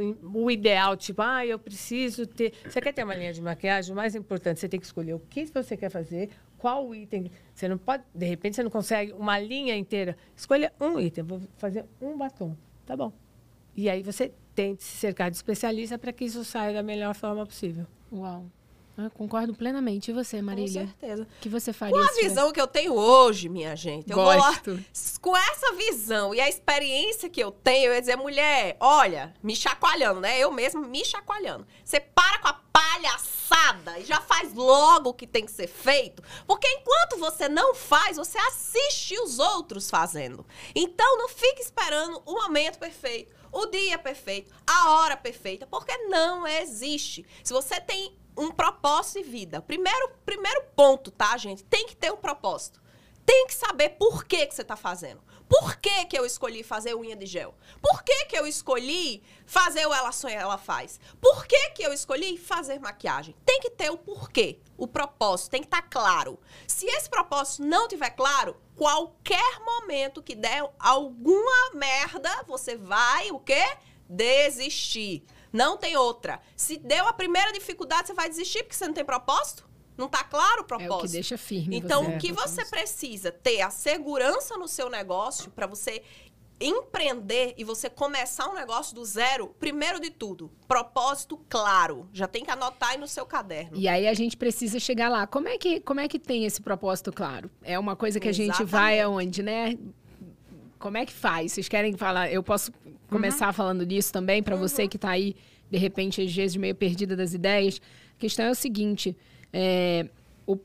o ideal, tipo, ah, eu preciso ter. Você quer ter uma linha de maquiagem? O mais importante, você tem que escolher o que você quer fazer, qual item. Você não pode, de repente, você não consegue uma linha inteira. Escolha um item, vou fazer um batom. Tá bom. E aí você tente se cercar de especialista para que isso saia da melhor forma possível. Uau. Eu concordo plenamente. E você, Com Marília? certeza. O que você faria? Com a visão que eu tenho hoje, minha gente, eu vou lá, Gosto. com essa visão e a experiência que eu tenho, eu ia dizer, mulher, olha, me chacoalhando, né? Eu mesma me chacoalhando. Você para com a palhaçada e já faz logo o que tem que ser feito, porque enquanto você não faz, você assiste os outros fazendo. Então, não fique esperando o momento perfeito, o dia perfeito, a hora perfeita, porque não existe. Se você tem um propósito de vida, primeiro, primeiro ponto, tá, gente? Tem que ter um propósito. Tem que saber por que, que você está fazendo. Por que, que eu escolhi fazer unha de gel? Por que, que eu escolhi fazer o Ela Sonha, Ela Faz? Por que, que eu escolhi fazer maquiagem? Tem que ter o porquê, o propósito, tem que estar claro. Se esse propósito não tiver claro, qualquer momento que der alguma merda, você vai, o quê? Desistir. Não tem outra. Se deu a primeira dificuldade, você vai desistir porque você não tem propósito? Não tá claro o É propósito? o que deixa firme. Então, você. o que você precisa ter a segurança no seu negócio para você empreender e você começar um negócio do zero, primeiro de tudo, propósito claro. Já tem que anotar aí no seu caderno. E aí a gente precisa chegar lá. Como é que, como é que tem esse propósito claro? É uma coisa que a gente vai Exatamente. aonde, né? Como é que faz? Vocês querem falar? Eu posso começar falando disso também para você que está aí, de repente, às vezes meio perdida das ideias. A questão é o seguinte: é, o-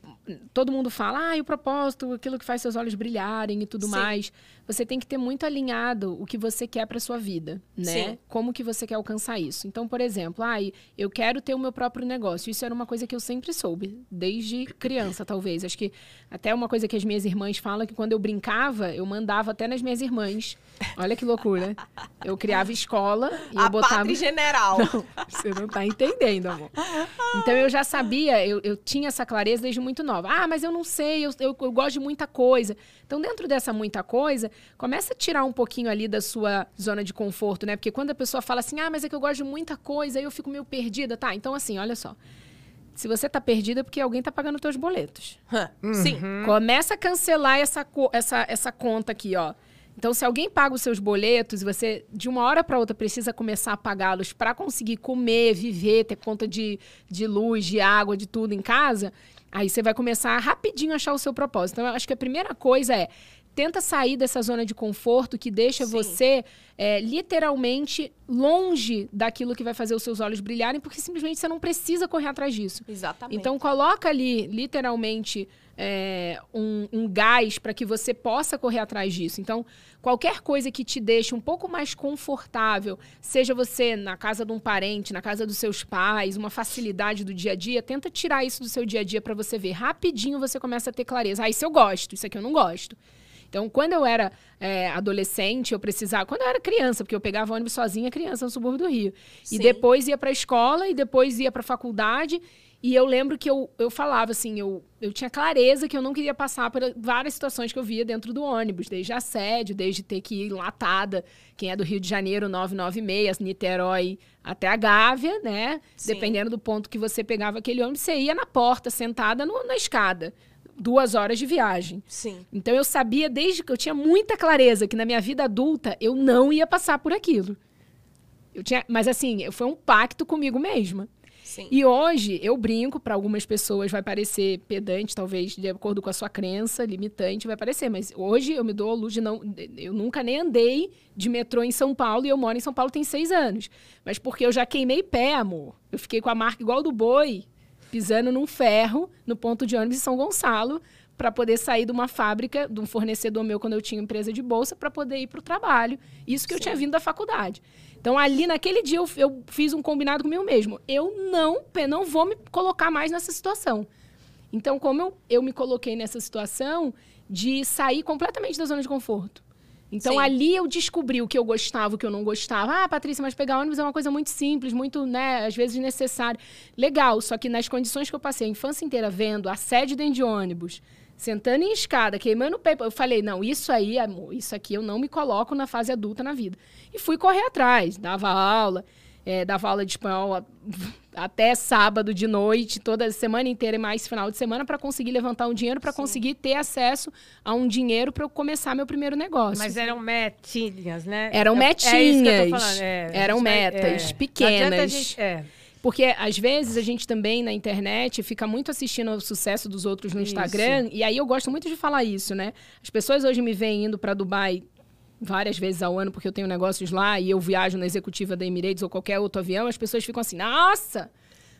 todo mundo fala, ah, e o propósito, aquilo que faz seus olhos brilharem e tudo Sim. mais. Você tem que ter muito alinhado o que você quer para sua vida, né? Sim. Como que você quer alcançar isso? Então, por exemplo, ah, eu quero ter o meu próprio negócio. Isso era uma coisa que eu sempre soube, desde criança, talvez. Acho que até uma coisa que as minhas irmãs falam que quando eu brincava, eu mandava até nas minhas irmãs. Olha que loucura. Eu criava escola e eu a botava pátria general. você não tá entendendo, amor. Então eu já sabia, eu, eu tinha essa clareza desde muito nova. Ah, mas eu não sei, eu, eu, eu gosto de muita coisa. Então, dentro dessa muita coisa, começa a tirar um pouquinho ali da sua zona de conforto, né? Porque quando a pessoa fala assim, ah, mas é que eu gosto de muita coisa, aí eu fico meio perdida. Tá, então assim, olha só. Se você tá perdida é porque alguém tá pagando teus boletos. Sim. Começa a cancelar essa, essa, essa conta aqui, ó. Então, se alguém paga os seus boletos e você, de uma hora para outra, precisa começar a pagá-los para conseguir comer, viver, ter conta de, de luz, de água, de tudo em casa, aí você vai começar a rapidinho a achar o seu propósito. Então, eu acho que a primeira coisa é tenta sair dessa zona de conforto que deixa Sim. você é, literalmente longe daquilo que vai fazer os seus olhos brilharem, porque simplesmente você não precisa correr atrás disso. Exatamente. Então coloca ali literalmente é, um, um gás para que você possa correr atrás disso. Então qualquer coisa que te deixe um pouco mais confortável, seja você na casa de um parente, na casa dos seus pais, uma facilidade do dia a dia, tenta tirar isso do seu dia a dia para você ver. Rapidinho você começa a ter clareza. Ah, isso eu gosto, isso aqui eu não gosto. Então, quando eu era é, adolescente, eu precisava. Quando eu era criança, porque eu pegava ônibus sozinha, criança no subúrbio do Rio. Sim. E depois ia para a escola, e depois ia para a faculdade. E eu lembro que eu, eu falava assim, eu, eu tinha clareza que eu não queria passar por várias situações que eu via dentro do ônibus, desde assédio, desde ter que ir latada, quem é do Rio de Janeiro, 996, Niterói até a Gávea, né? Sim. Dependendo do ponto que você pegava aquele ônibus, você ia na porta, sentada no, na escada duas horas de viagem. Sim. Então eu sabia desde que eu tinha muita clareza que na minha vida adulta eu não ia passar por aquilo. Eu tinha, mas assim, foi um pacto comigo mesma. Sim. E hoje eu brinco, para algumas pessoas vai parecer pedante, talvez de acordo com a sua crença, limitante, vai parecer, mas hoje eu me dou a luz de não. Eu nunca nem andei de metrô em São Paulo e eu moro em São Paulo tem seis anos. Mas porque eu já queimei pé, amor. Eu fiquei com a marca igual do boi pisando num ferro no ponto de ônibus de São Gonçalo para poder sair de uma fábrica, de um fornecedor meu quando eu tinha empresa de bolsa, para poder ir para o trabalho. Isso que Sim. eu tinha vindo da faculdade. Então, ali naquele dia, eu, eu, fiz um combinado comigo mesmo. Eu não, não vou me colocar mais nessa situação. Então, como eu, eu me coloquei nessa situação de sair completamente da zona de conforto. Então Sim. ali eu descobri o que eu gostava, o que eu não gostava. Ah, Patrícia, mas pegar ônibus é uma coisa muito simples, muito, né, às vezes necessária. Legal, só que nas condições que eu passei a infância inteira vendo assédio dentro de ônibus, sentando em escada, queimando o pé, eu falei, não, isso aí, amor, isso aqui eu não me coloco na fase adulta na vida. E fui correr atrás, dava aula, é, dava aula de espanhol até sábado de noite, toda semana inteira e mais final de semana, para conseguir levantar um dinheiro, para conseguir ter acesso a um dinheiro para eu começar meu primeiro negócio. Mas eram metinhas, né? Eram é, metinhas. É é, eram metas pequenas. Gente, é. Porque, às vezes, a gente também, na internet, fica muito assistindo ao sucesso dos outros no Instagram. Isso. E aí eu gosto muito de falar isso, né? As pessoas hoje me veem indo para Dubai várias vezes ao ano, porque eu tenho negócios lá e eu viajo na executiva da Emirates ou qualquer outro avião, as pessoas ficam assim, nossa!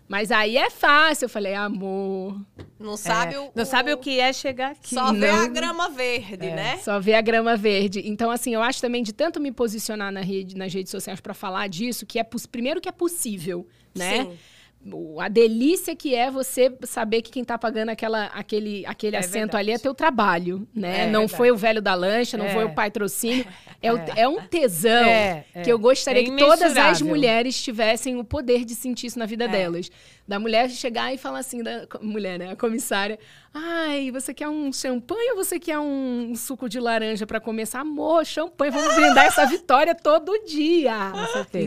Mas aí é fácil. Eu falei, amor. Não sabe é, o, Não sabe o que é chegar aqui. Só vê a grama verde, é, né? Só vê a grama verde. Então, assim, eu acho também de tanto me posicionar na rede, nas redes sociais para falar disso, que é primeiro que é possível, né? Sim a delícia que é você saber que quem está pagando aquela, aquele, aquele é assento verdade. ali é teu trabalho, né? É não verdade. foi o velho da lancha, não é. foi o patrocínio. É, o, é. um tesão é, que eu gostaria que todas as mulheres tivessem o poder de sentir isso na vida delas. Da mulher chegar e falar assim, da mulher, né? A comissária, ai, você quer um champanhe ou você quer um suco de laranja para começar? Amor, champanhe, vamos brindar essa vitória todo dia.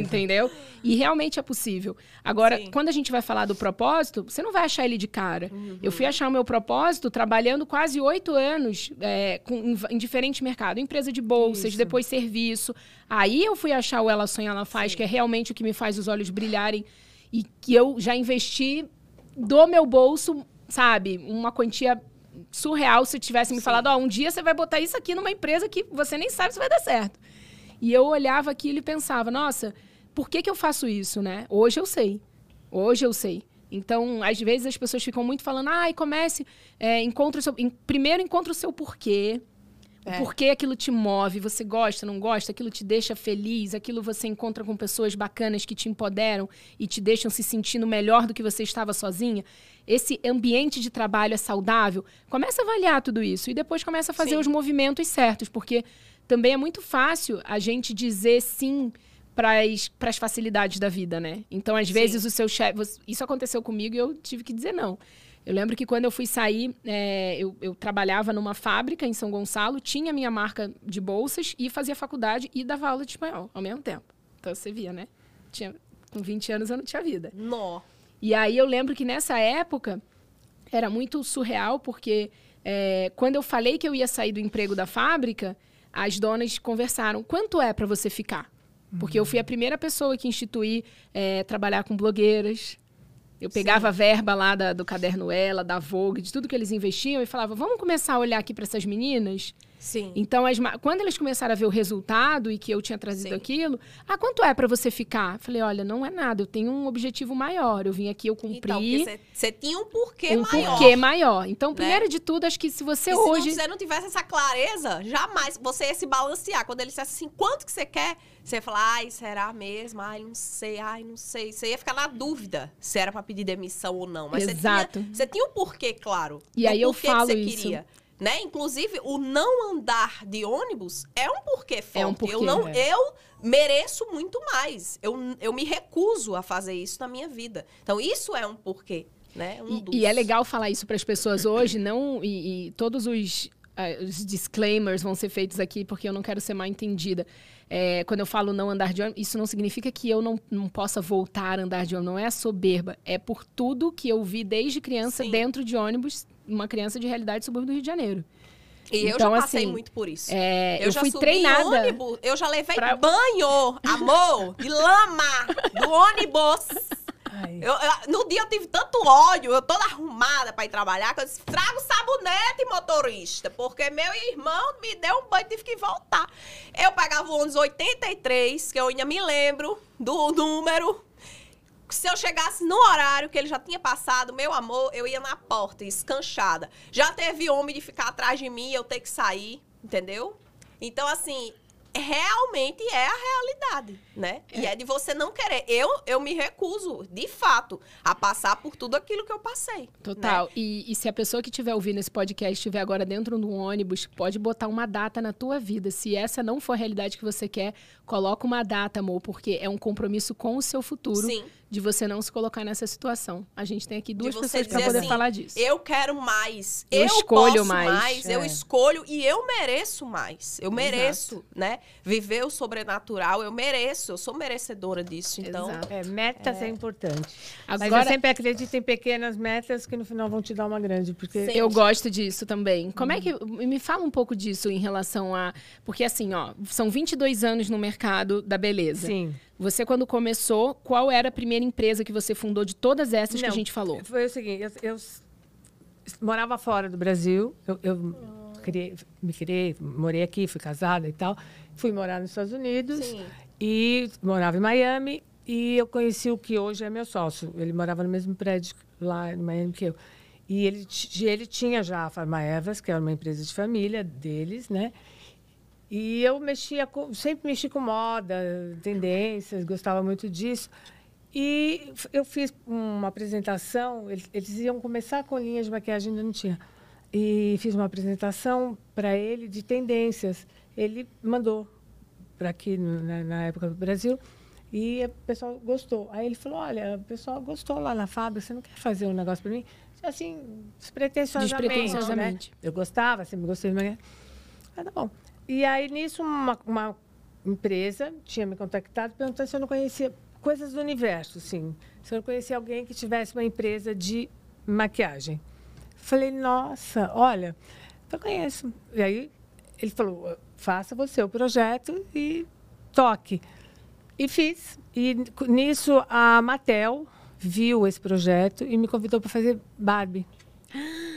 Entendeu? E realmente é possível. Agora, Sim. quando a gente vai falar do propósito, você não vai achar ele de cara. Uhum. Eu fui achar o meu propósito trabalhando quase oito anos é, com, em, em diferentes mercados. Empresa de bolsas, Isso. depois serviço. Aí eu fui achar o Ela Sonha, Ela Faz, Sim. que é realmente o que me faz os olhos brilharem e que eu já investi do meu bolso, sabe, uma quantia surreal se tivesse me Sim. falado, ó, oh, um dia você vai botar isso aqui numa empresa que você nem sabe se vai dar certo. E eu olhava aquilo e pensava, nossa, por que, que eu faço isso, né? Hoje eu sei. Hoje eu sei. Então, às vezes as pessoas ficam muito falando, ai, ah, comece, é, encontre o seu. Em, primeiro encontre o seu porquê. É. O porquê aquilo te move, você gosta, não gosta, aquilo te deixa feliz, aquilo você encontra com pessoas bacanas que te empoderam e te deixam se sentindo melhor do que você estava sozinha. Esse ambiente de trabalho é saudável. Começa a avaliar tudo isso e depois começa a fazer sim. os movimentos certos, porque também é muito fácil a gente dizer sim para as facilidades da vida, né? Então, às sim. vezes, o seu chefe. Isso aconteceu comigo e eu tive que dizer não. Eu lembro que quando eu fui sair, é, eu, eu, trabalhava numa fábrica em São Gonçalo, tinha minha marca de bolsas e fazia faculdade e dava aula de espanhol ao mesmo tempo. Então você via, né? Tinha, com 20 anos eu não tinha vida. Nó. E aí eu lembro que nessa época era muito surreal, porque é, quando eu falei que eu ia sair do emprego da fábrica, as donas conversaram. Quanto é para você ficar? Porque eu fui a primeira pessoa que instituí é, trabalhar com blogueiras. Eu pegava a verba lá da- do caderno Ela, da Vogue, de tudo que eles investiam e falava: vamos começar a olhar aqui para essas meninas? Sim. Então, as quando eles começaram a ver o resultado e que eu tinha trazido Sim. aquilo, ah, quanto é para você ficar? Falei, olha, não é nada, eu tenho um objetivo maior. Eu vim aqui, eu cumpri Então, porque você tinha um porquê um maior. porquê maior. Então, primeiro de tudo, acho que se você E se hoje. não, você não tivesse essa clareza, jamais você ia se balancear. Quando ele dissesse assim, quanto que você quer? Você ia falar, ai, será mesmo? Ai, não sei, ai, não sei. Você ia ficar na dúvida se era pra pedir demissão ou não. Mas Exato. Você, tinha, você tinha um porquê, claro. E aí eu falo que você isso. queria. Né? Inclusive, o não andar de ônibus é um porquê forte. É um porquê, eu, não, é. eu mereço muito mais. Eu, eu me recuso a fazer isso na minha vida. Então, isso é um porquê. Né? Um E, dos. e é legal falar isso para as pessoas hoje, não e, e todos os, ah, os disclaimers vão ser feitos aqui porque eu não quero ser mal entendida. É, quando eu falo não andar de ônibus, isso não significa que eu não, não possa voltar a andar de ônibus. Não é soberba. É por tudo que eu vi desde criança Sim. dentro de ônibus, uma criança de realidade subúrbio do Rio de Janeiro. E eu Então, já passei assim, muito por isso. É, eu, eu já fui treinada. ônibus, eu já levei pra- banho, amor, de lama, do ônibus. Eu- eu- no dia eu tive tanto ódio, eu toda arrumada pra ir trabalhar, que eu disse, traga o sabonete, motorista, porque meu irmão me deu um banho e tive que voltar. Eu pegava o ônibus 83, que eu ainda me lembro do número. Se eu chegasse no horário que ele já tinha passado, meu amor, eu ia na porta, escanchada. Já teve homem de ficar atrás de mim e eu ter que sair, entendeu? Então, assim, realmente é a realidade, né? E é de você não querer. Eu, eu me recuso, de fato, a passar por tudo aquilo que eu passei. Total. né? E, e se a pessoa que estiver ouvindo esse podcast estiver agora dentro de um ônibus, pode botar uma data na tua vida. Se essa não for a realidade que você quer, coloca uma data, amor, porque é um compromisso com o seu futuro Sim. de você não se colocar nessa situação. A gente tem aqui duas pessoas para poder assim, falar disso. Eu quero mais. Eu Eu, escolho mais. mais. Eu É. escolho e eu mereço mais. Eu mereço, né? Viver o sobrenatural, eu mereço. Eu sou merecedora disso. Então, Exato. É, metas é, importante. Mas Agora- eu sempre acredito em pequenas metas que no final vão te dar uma grande, porque Sim. Eu gosto disso também. Como Uhum. é que. Me fala um pouco disso em relação a. Porque, assim, ó, são 22 anos no mercado da beleza. sim. Você, quando começou, qual era a primeira empresa que você fundou de todas essas que a Não, gente falou? Foi o seguinte, eu, eu morava fora do Brasil, eu, eu criei- me criei, morei aqui, fui casada e tal, fui morar nos Estados Unidos Sim. E morava em Miami e eu conheci o que hoje é meu sócio. Ele morava no mesmo prédio lá em Miami que eu. E ele, ele tinha já a Farma Evas, que era uma empresa de família deles, né? E eu mexia com, sempre mexi com moda, tendências, gostava muito disso. E eu fiz uma apresentação, eles, eles iam começar com linhas de maquiagem, ainda não tinha. E fiz uma apresentação para ele de tendências. Ele mandou para aqui na, na época do Brasil e o pessoal gostou. Aí ele falou: Olha, o pessoal gostou lá na fábrica, você não quer fazer um negócio para mim? Assim, despretensiosamente. Despretensiosamente. Né? Eu gostava, sempre gostei de maquiagem. Ah, tá bom. E aí, nisso, uma, uma empresa tinha me contactado perguntando se eu não conhecia coisas do universo, assim. Se eu não conhecia alguém que tivesse uma empresa de maquiagem. Falei, nossa, olha, eu conheço. E aí, ele falou, faça você o projeto e toque. E fiz. E nisso, a Mattel viu esse projeto e me convidou para fazer Barbie.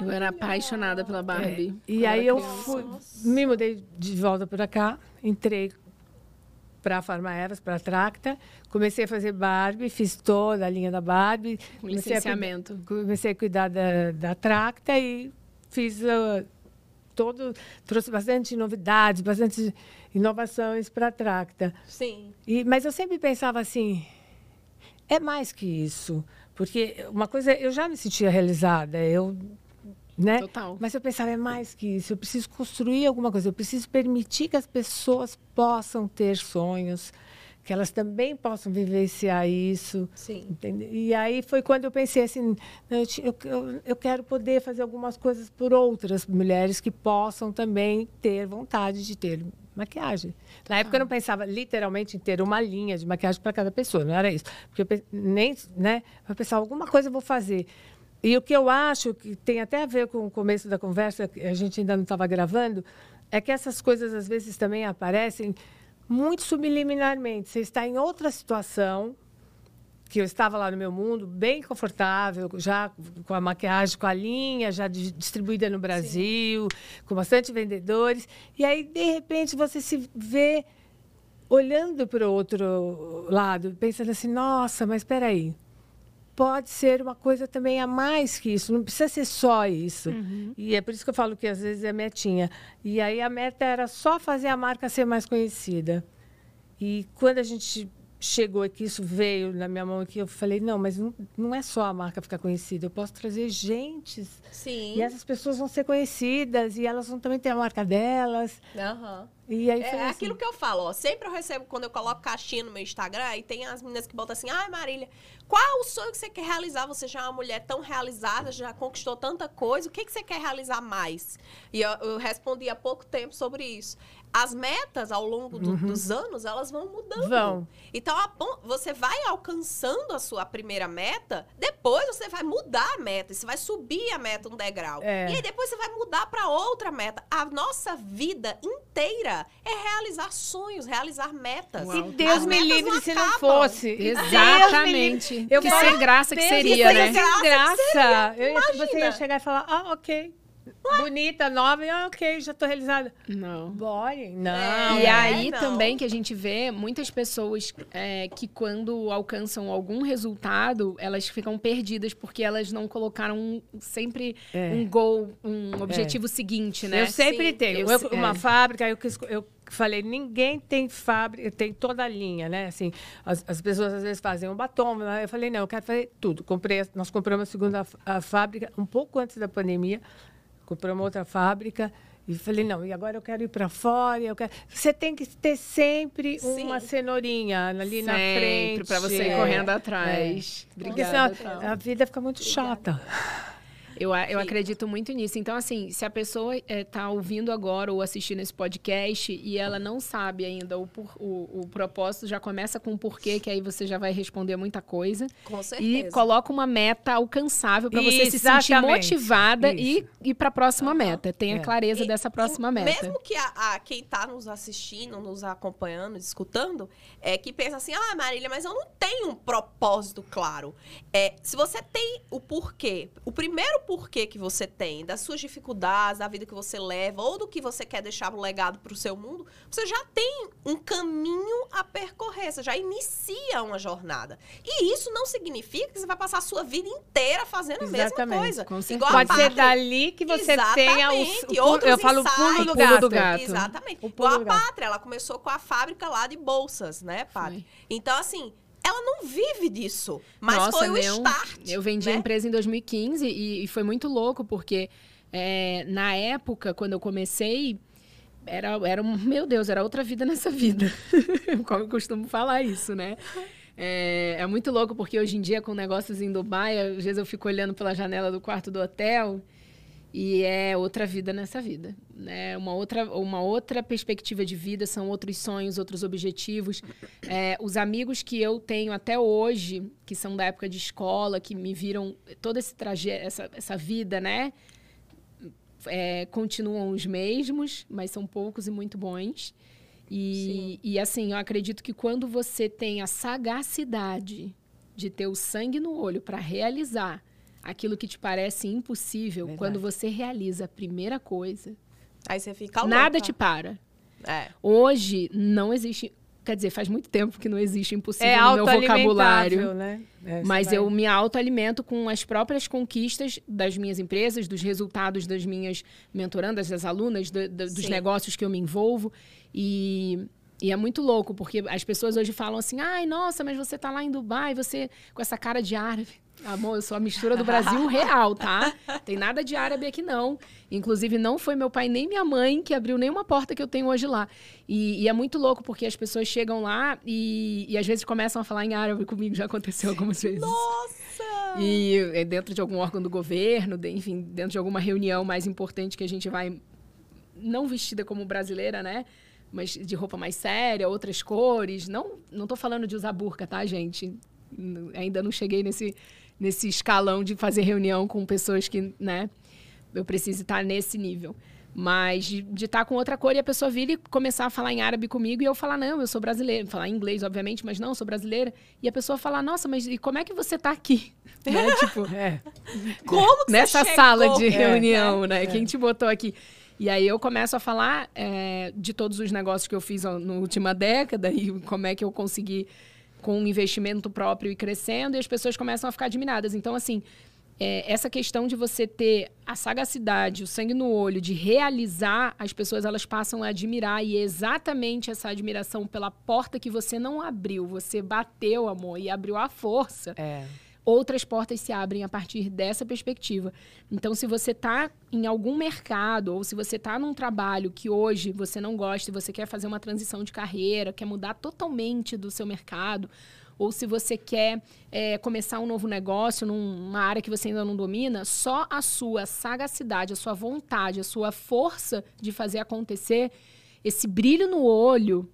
Eu era apaixonada pela Barbie. E quando aí eu fui, me mudei de volta para cá, entrei para a Farma Evas, para a Tracta, comecei a fazer Barbie, fiz toda a linha da Barbie. Comecei a licenciamento. comecei a cuidar da, da Tracta e fiz ah, todo, trouxe bastante novidades, bastante inovações para a Tracta. sim. E, mas eu sempre pensava assim, é mais que isso, porque uma coisa eu já me sentia realizada, eu, né? Total. Mas eu pensava é mais que isso, eu preciso construir alguma coisa, eu preciso permitir que as pessoas possam ter sonhos, que elas também possam vivenciar isso. Sim. Entende? E aí foi quando eu pensei assim, eu, eu, eu, quero poder fazer algumas coisas por outras mulheres que possam também ter vontade de ter maquiagem. Na época eu não pensava literalmente em ter uma linha de maquiagem para cada pessoa, não era isso. Porque eu pe- nem, né, eu pensava alguma coisa eu vou fazer. E o que eu acho que tem até a ver com o começo da conversa, que a gente ainda não estava gravando, é que essas coisas às vezes também aparecem muito subliminarmente. Você está em outra situação, que eu estava lá no meu mundo, bem confortável, já com a maquiagem, com a linha, já distribuída no Brasil, Sim. com bastante vendedores. E aí, de repente, você se vê olhando para o outro lado, pensando assim: nossa, mas espera aí. Pode ser uma coisa também a mais que isso, não precisa ser só isso. Uhum. E é por isso que eu falo que às vezes é metinha. E aí a meta era só fazer a marca ser mais conhecida. E quando a gente chegou aqui, isso veio na minha mão aqui, eu falei, não, mas não, não é só a marca ficar conhecida, eu posso trazer gentes. Sim. E essas pessoas vão ser conhecidas e elas vão também ter a marca delas. Aham. Uhum. E aí é, é assim. aquilo que eu falo, ó. Sempre eu recebo, quando eu coloco caixinha no meu Instagram, e tem as meninas que botam assim, ai, Marília, qual o sonho que você quer realizar? Você já é uma mulher tão realizada, já conquistou tanta coisa, o que, que você quer realizar mais? E eu, eu respondi há pouco tempo sobre isso as metas ao longo do, uhum. dos anos elas vão mudando. Vão. Então você vai alcançando a sua primeira meta, depois você vai mudar a meta, você vai subir a meta um degrau. É. E aí depois você vai mudar para outra meta. A nossa vida inteira é realizar sonhos, realizar metas. Uau. E Deus as me livre se não fosse. Exatamente. Eu que sem graça que seria, né? Sem graça. Eu, você ia chegar e falar, ah, ok. Bonita, nova, e ok, já tô realizada. Não. Bore. Não. E é, aí não. também que a gente vê muitas pessoas é, que quando alcançam algum resultado, elas ficam perdidas porque elas não colocaram sempre é. um goal, um objetivo é. seguinte, né? Eu sempre Sim. tenho. Eu, uma é. fábrica, eu, eu falei, ninguém tem fábrica, tem toda a linha, né? Assim, as, as pessoas às vezes fazem um batom, eu falei, não, eu quero fazer tudo. Comprei, nós compramos a segunda a fábrica um pouco antes da pandemia compramos outra fábrica. E falei, não, e agora eu quero ir para fora, eu quero... Você tem que ter sempre Sim. uma cenourinha ali sempre, na frente. para você ir correndo é. atrás. É. Obrigada. Senão, a vida fica muito Obrigada. chata. Eu, eu acredito muito nisso. Então, assim, se a pessoa está eh, é, ouvindo agora ou assistindo esse podcast e ela não sabe ainda o, o, o propósito, já começa com o porquê, que aí você já vai responder muita coisa. Com certeza. E coloca uma meta alcançável para você se sentir motivada Isso. e ir para a próxima uhum. meta. Tenha é. clareza e, dessa próxima e, meta. Mesmo que a, a quem está nos assistindo, nos acompanhando, escutando, é que pensa assim: ah, Marília, mas eu não tenho um propósito claro. É, se você tem o porquê, o primeiro porquê porquê que você tem, das suas dificuldades, da vida que você leva, ou do que você quer deixar um legado para o seu mundo, você já tem um caminho a percorrer, você já inicia uma jornada. E isso não significa que você vai passar a sua vida inteira fazendo Exatamente. a mesma coisa. Com Igual Pode ser dali que você tenha os, o, Outros eu falo o pulo do, gato. do gato. Exatamente. O Igual a Pátria, ela começou com a fábrica lá de bolsas, né, Pátria? Então, assim, ela não vive disso. Mas Nossa, foi o não. start. Eu vendi né? a empresa em 2015 e, e foi muito louco, porque é, na época, quando eu comecei, era, era, meu Deus, era outra vida nessa vida. Como eu costumo falar isso, né? É, é, muito louco, porque hoje em dia, com negócios em Dubai, às vezes eu fico olhando pela janela do quarto do hotel e é outra vida nessa vida, né? Uma outra, uma outra perspectiva de vida, são outros sonhos, outros objetivos. É, os amigos que eu tenho até hoje, que são da época de escola, que me viram todo esse trajeto, essa, essa vida, né? É, continuam os mesmos, mas são poucos e muito bons. E, e assim, eu acredito que quando você tem a sagacidade de ter o sangue no olho para realizar aquilo que te parece impossível, Verdade. quando você realiza a primeira coisa, aí você fica louca. Nada te para. É. Hoje não existe, quer dizer, faz muito tempo que não existe impossível é no meu vocabulário. Né? É, mas vai... eu me autoalimento com as próprias conquistas das minhas empresas, dos resultados das minhas mentorandas, das alunas, do, do, dos negócios que eu me envolvo. E e é muito louco, porque as pessoas hoje falam assim: ai, nossa, mas você tá lá em Dubai, você com essa cara de árabe. Amor, eu sou a mistura do Brasil real, tá? Tem nada de árabe aqui, não. Inclusive, não foi meu pai nem minha mãe que abriu nenhuma porta que eu tenho hoje lá. E, e é muito louco, porque as pessoas chegam lá e, e, às vezes começam a falar em árabe comigo. Já aconteceu algumas vezes. Nossa! E é dentro de algum órgão do governo, enfim, dentro de alguma reunião mais importante que a gente vai, não vestida como brasileira, né? Mas de roupa mais séria, outras cores. Não, não tô falando de usar burca, tá, gente? Ainda não cheguei nesse nesse escalão de fazer reunião com pessoas que, né, eu preciso estar nesse nível. Mas de estar tá com outra cor e a pessoa vir e começar a falar em árabe comigo e eu falar, não, eu sou brasileira. Falar em inglês, obviamente, mas não, sou brasileira. E a pessoa falar, nossa, mas e como é que você está aqui? né? Tipo, É. Como que nessa você sala chegou? de É, reunião, é, né? é. Quem te botou aqui? E aí eu começo a falar é, de todos os negócios que eu fiz ó, na última década e como é que eu consegui com um investimento próprio e crescendo, e as pessoas começam a ficar admiradas. Então, assim, é, essa questão de você ter a sagacidade, o sangue no olho, de realizar, as pessoas elas passam a admirar, e é exatamente essa admiração pela porta que você não abriu, você bateu, amor, e abriu à força É. outras portas se abrem a partir dessa perspectiva. Então, se você está em algum mercado ou se você está num trabalho que hoje você não gosta e você quer fazer uma transição de carreira, quer mudar totalmente do seu mercado, ou se você quer é, começar um novo negócio numa área que você ainda não domina, só a sua sagacidade, a sua vontade, a sua força de fazer acontecer, esse brilho no olho,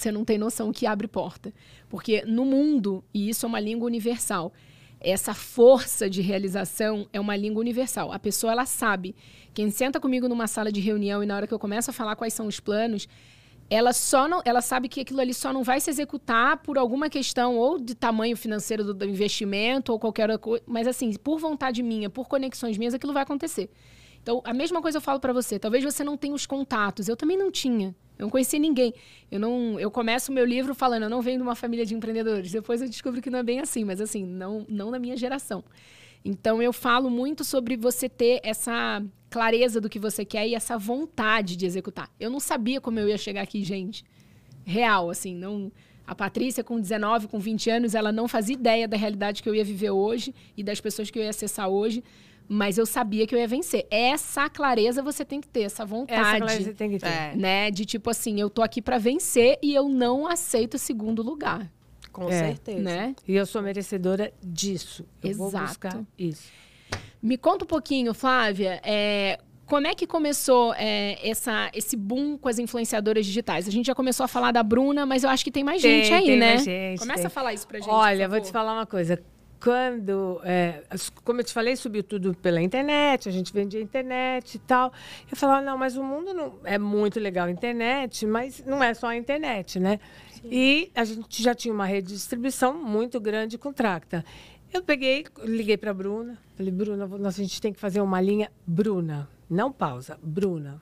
você não tem noção que abre porta. Porque no mundo, e isso é uma língua universal, essa força de realização é uma língua universal. A pessoa, ela sabe. Quem senta comigo numa sala de reunião e na hora que eu começo a falar quais são os planos, ela só não, ela sabe que aquilo ali só não vai se executar por alguma questão ou de tamanho financeiro do, do investimento ou qualquer outra coisa, mas assim, por vontade minha, por conexões minhas, aquilo vai acontecer. Então, a mesma coisa eu falo para você. Talvez você não tenha os contatos. Eu também não tinha. Eu não conhecia ninguém. Eu não, eu começo o meu livro falando, eu não venho de uma família de empreendedores. Depois eu descubro que não é bem assim, mas assim, não, não na minha geração. Então eu falo muito sobre você ter essa clareza do que você quer e essa vontade de executar. Eu não sabia como eu ia chegar aqui, gente. Real, assim, não a Patrícia com 19, com 20 anos, ela não fazia ideia da realidade que eu ia viver hoje e das pessoas que eu ia acessar hoje, mas eu sabia que eu ia vencer. Essa clareza você tem que ter, essa vontade Essa clareza você tem que ter. É. né? De tipo assim, eu tô aqui pra vencer e eu não aceito segundo lugar, Com É. certeza. né? E eu sou merecedora disso. Eu vou Exato. buscar isso. Me conta um pouquinho, Flávia, é, como é que começou é, essa, esse boom com as influenciadoras digitais? A gente já começou a falar da Bruna, mas eu acho que tem mais Tem, gente aí, tem né? mais gente, Começa tem. a falar isso pra gente. Olha, por vou te falar uma coisa. Quando, é, como eu te falei, subiu tudo pela internet, a gente vendia internet e tal. Eu falava, não, mas o mundo não é muito legal a internet, mas não é só a internet, né? E a gente já tinha uma rede de distribuição muito grande com Tracta. Eu peguei, liguei para a Bruna, falei, Bruna, nós- a gente tem que fazer uma linha Bruna, não pausa, Bruna.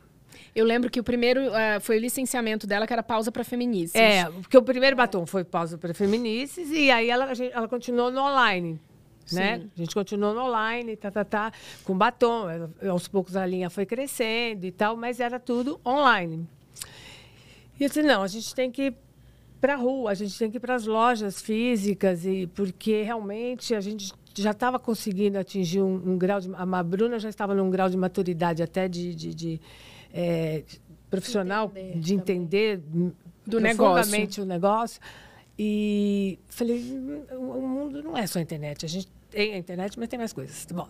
Eu lembro que o primeiro eh, foi o licenciamento dela, que era pausa pra feminices. É, porque o primeiro batom foi pausa para feminices e aí ela, a gente- ela continuou no online. Né? A gente continuou no online, tá, tá, tá, com batom. Ela- Aos poucos a linha foi crescendo e tal, mas era tudo online. E eu disse, não, a gente tem que ir para a rua, a gente tem que ir para as lojas físicas, e porque realmente a gente já estava conseguindo atingir um, um grau de... A Bruna já estava num grau de maturidade até de... de, de, eh, profissional, de entender Do profundamente o negócio. E falei, "Hum, o mundo não é só a internet. A gente tem a internet, mas tem mais coisas. Bom,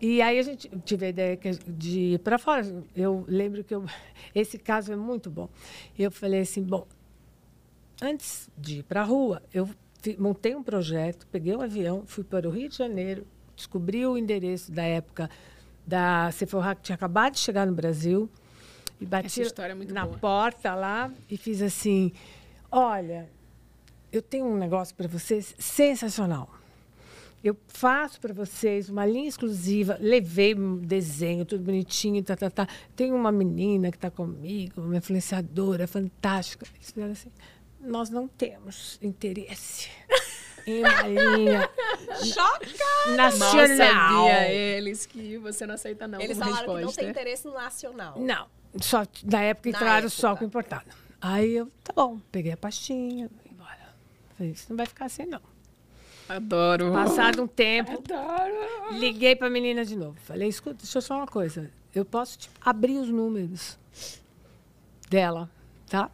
e aí a gente tive a ideia de ir para fora. Eu lembro que eu, esse caso é muito bom. Eu falei assim, bom, antes de ir para a rua, eu montei um projeto, peguei um avião, fui para o Rio de Janeiro, descobri o endereço da época da Sephora, que tinha acabado de chegar no Brasil, e bati é na boa. porta lá e fiz assim, olha, eu tenho um negócio para vocês sensacional. Eu faço para vocês uma linha exclusiva, levei um desenho, tudo bonitinho, tá, tá, tá. Tem uma menina que está comigo, uma influenciadora fantástica. Eles assim, nós não temos interesse em uma linha Chocada! Mal nacional. sabia eles que você não aceita não Eles falaram que não resposta. tem interesse no nacional. Não, só na época Na entraram época. só com importado. Aí eu, tá bom, peguei a pastinha, fui embora. Falei, isso não vai ficar assim, não. Adoro. Passado um tempo, Adoro. liguei pra menina de novo. Falei, escuta, deixa eu só uma coisa. Eu posso tipo, abrir os números dela, tá?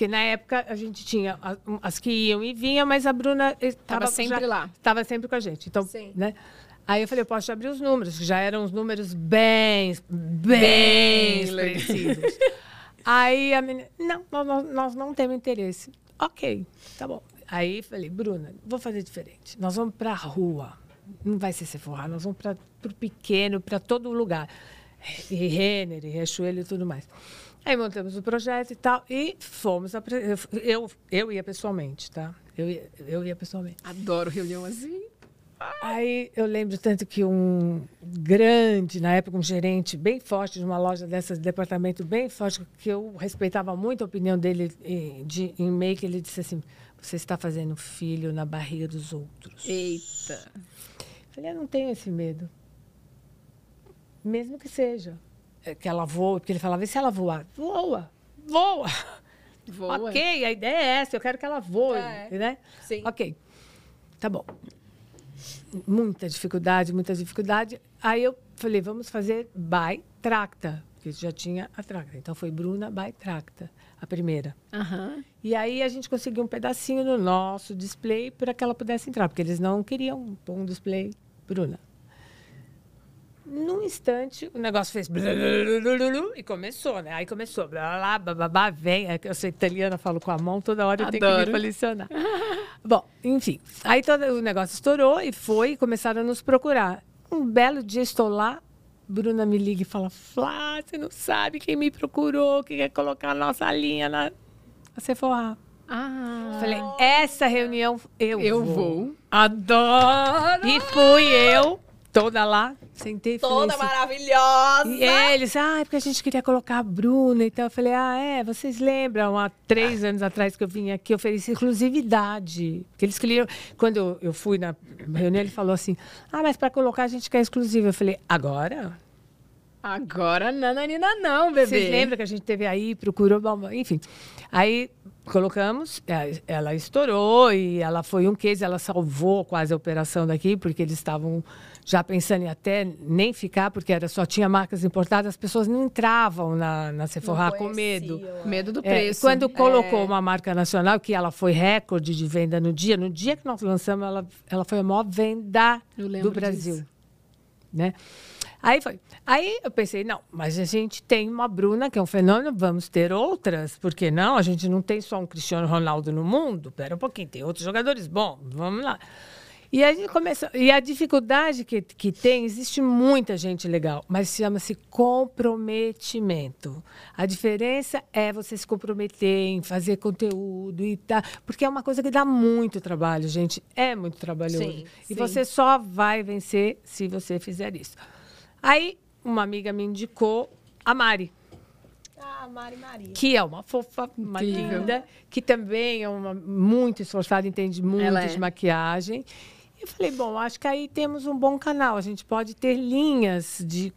Porque na época a gente tinha as que iam e vinham, mas a Bruna estava sempre lá. Estava sempre com a gente. Então, Sim. né? Aí eu falei, eu posso abrir os números, que já eram os números bem, bem, Bem expressivos. Aí a menina, não, nós, nós- nós não temos interesse. Ok, tá bom. Aí falei, Bruna, vou fazer diferente. Nós vamos para a rua. Não vai ser Sephora, nós vamos para o pequeno, para todo lugar. e Renner, e Riachuelo e tudo mais. Aí montamos o projeto e tal, e fomos. Eu, eu ia pessoalmente, tá? Eu ia, eu ia pessoalmente. Adoro reunião assim. Aí eu lembro tanto que um grande, na época, um gerente bem forte de uma loja dessas, departamento bem forte, que eu respeitava muito a opinião dele em, de, em make, ele disse assim: Você está fazendo filho na barriga dos outros. Eita. Eu falei: Eu não tenho esse medo. Mesmo que seja. É, que ela voa, porque ele falava: E se ela voar? Voa, voa. Voa. Ok, a ideia é essa, eu quero que ela voe, É. né? Sim. Ok, tá bom. Muita dificuldade, muita dificuldade. Aí eu falei, vamos fazer by Tracta, porque já tinha a Tracta. Então foi Bruna by Tracta, a primeira. Aham. E aí a gente conseguiu um pedacinho no nosso display para que ela pudesse entrar, porque eles não queriam pôr um display Bruna. Num instante, o negócio fez e começou, né? Aí começou, blá, blá, blá, blá, blá, vem. Eu sou italiana, falo com a mão, toda hora eu tenho que me. Bom, enfim. Aí todo o negócio estourou e foi, começaram a nos procurar. Um belo dia estou lá, Bruna me liga e fala: Flá, você não sabe quem me procurou, que quer colocar a nossa linha na, na Sephora. Ah. Falei, essa reunião eu, Eu vou. vou. Adoro. E fui eu, toda lá, sentei Toda assim, maravilhosa. e eles, ah, é porque a gente queria colocar a Bruna e tal. Eu falei, ah, é, vocês lembram, há três anos atrás que eu vim aqui, eu ofereci exclusividade. Porque eles queriam, quando eu, fui na reunião, ele falou assim, ah, mas para colocar a gente quer exclusivo. Eu falei, agora? Agora nananina não, bebê. Vocês lembram que a gente teve aí, procurou, enfim. Aí colocamos, é, ela estourou e ela foi um case, ela salvou quase a operação daqui, porque eles estavam já pensando em até nem ficar, porque era, só tinha marcas importadas, as pessoas não entravam na, na Sephora com medo. Medo do É, e preço. quando colocou uma marca nacional, que ela foi recorde de venda no dia, no dia que nós lançamos, ela, ela foi a maior venda do Brasil. disso. Né? Aí foi. Aí eu pensei, não, mas a gente tem uma Bruna, que é um fenômeno, vamos ter outras, por que não? A gente não tem só um Cristiano Ronaldo no mundo, pera um pouquinho, tem outros jogadores bons, vamos lá. E a gente começou. E a dificuldade que, que tem, existe muita gente legal, mas chama-se comprometimento. A diferença é você se comprometer em fazer conteúdo e tá. Porque é uma coisa que dá muito trabalho, gente. É muito trabalhoso. Sim, e sim. você só vai vencer se você fizer isso. Aí, uma amiga me indicou a Mari Ah, Mari Maria. que é uma fofa, uma Incrível. linda, que também é uma muito esforçada, entende muito é. de maquiagem. E eu falei, bom, acho que aí temos um bom canal. A gente pode ter linhas de.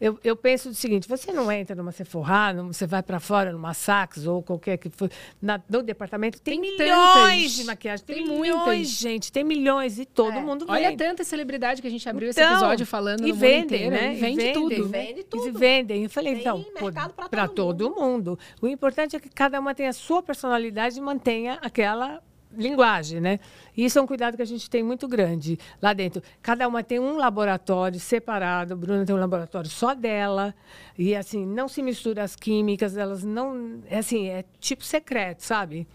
Eu, eu penso o seguinte: você não entra numa Sephora, num- você vai para fora numa Saks ou qualquer que for, na, no departamento, tem, Tem milhões tantas. de maquiagem, tem, Tem milhões, muitas. gente, tem milhões e todo É. mundo Olha vem. tanta celebridade que a gente abriu esse Então, episódio falando e no vendem, mundo inteiro. né? E E vende tudo. Vende E tudo. se vendem. Eu falei, Tem então, para todo todo mundo. O importante é que cada uma tenha a sua personalidade e mantenha aquela linguagem, né? E isso é um cuidado que a gente tem muito grande lá dentro. Cada uma tem um laboratório separado. A Bruna tem um laboratório só dela. E, assim, não se mistura as químicas. Elas não... É assim, é tipo secreto, sabe?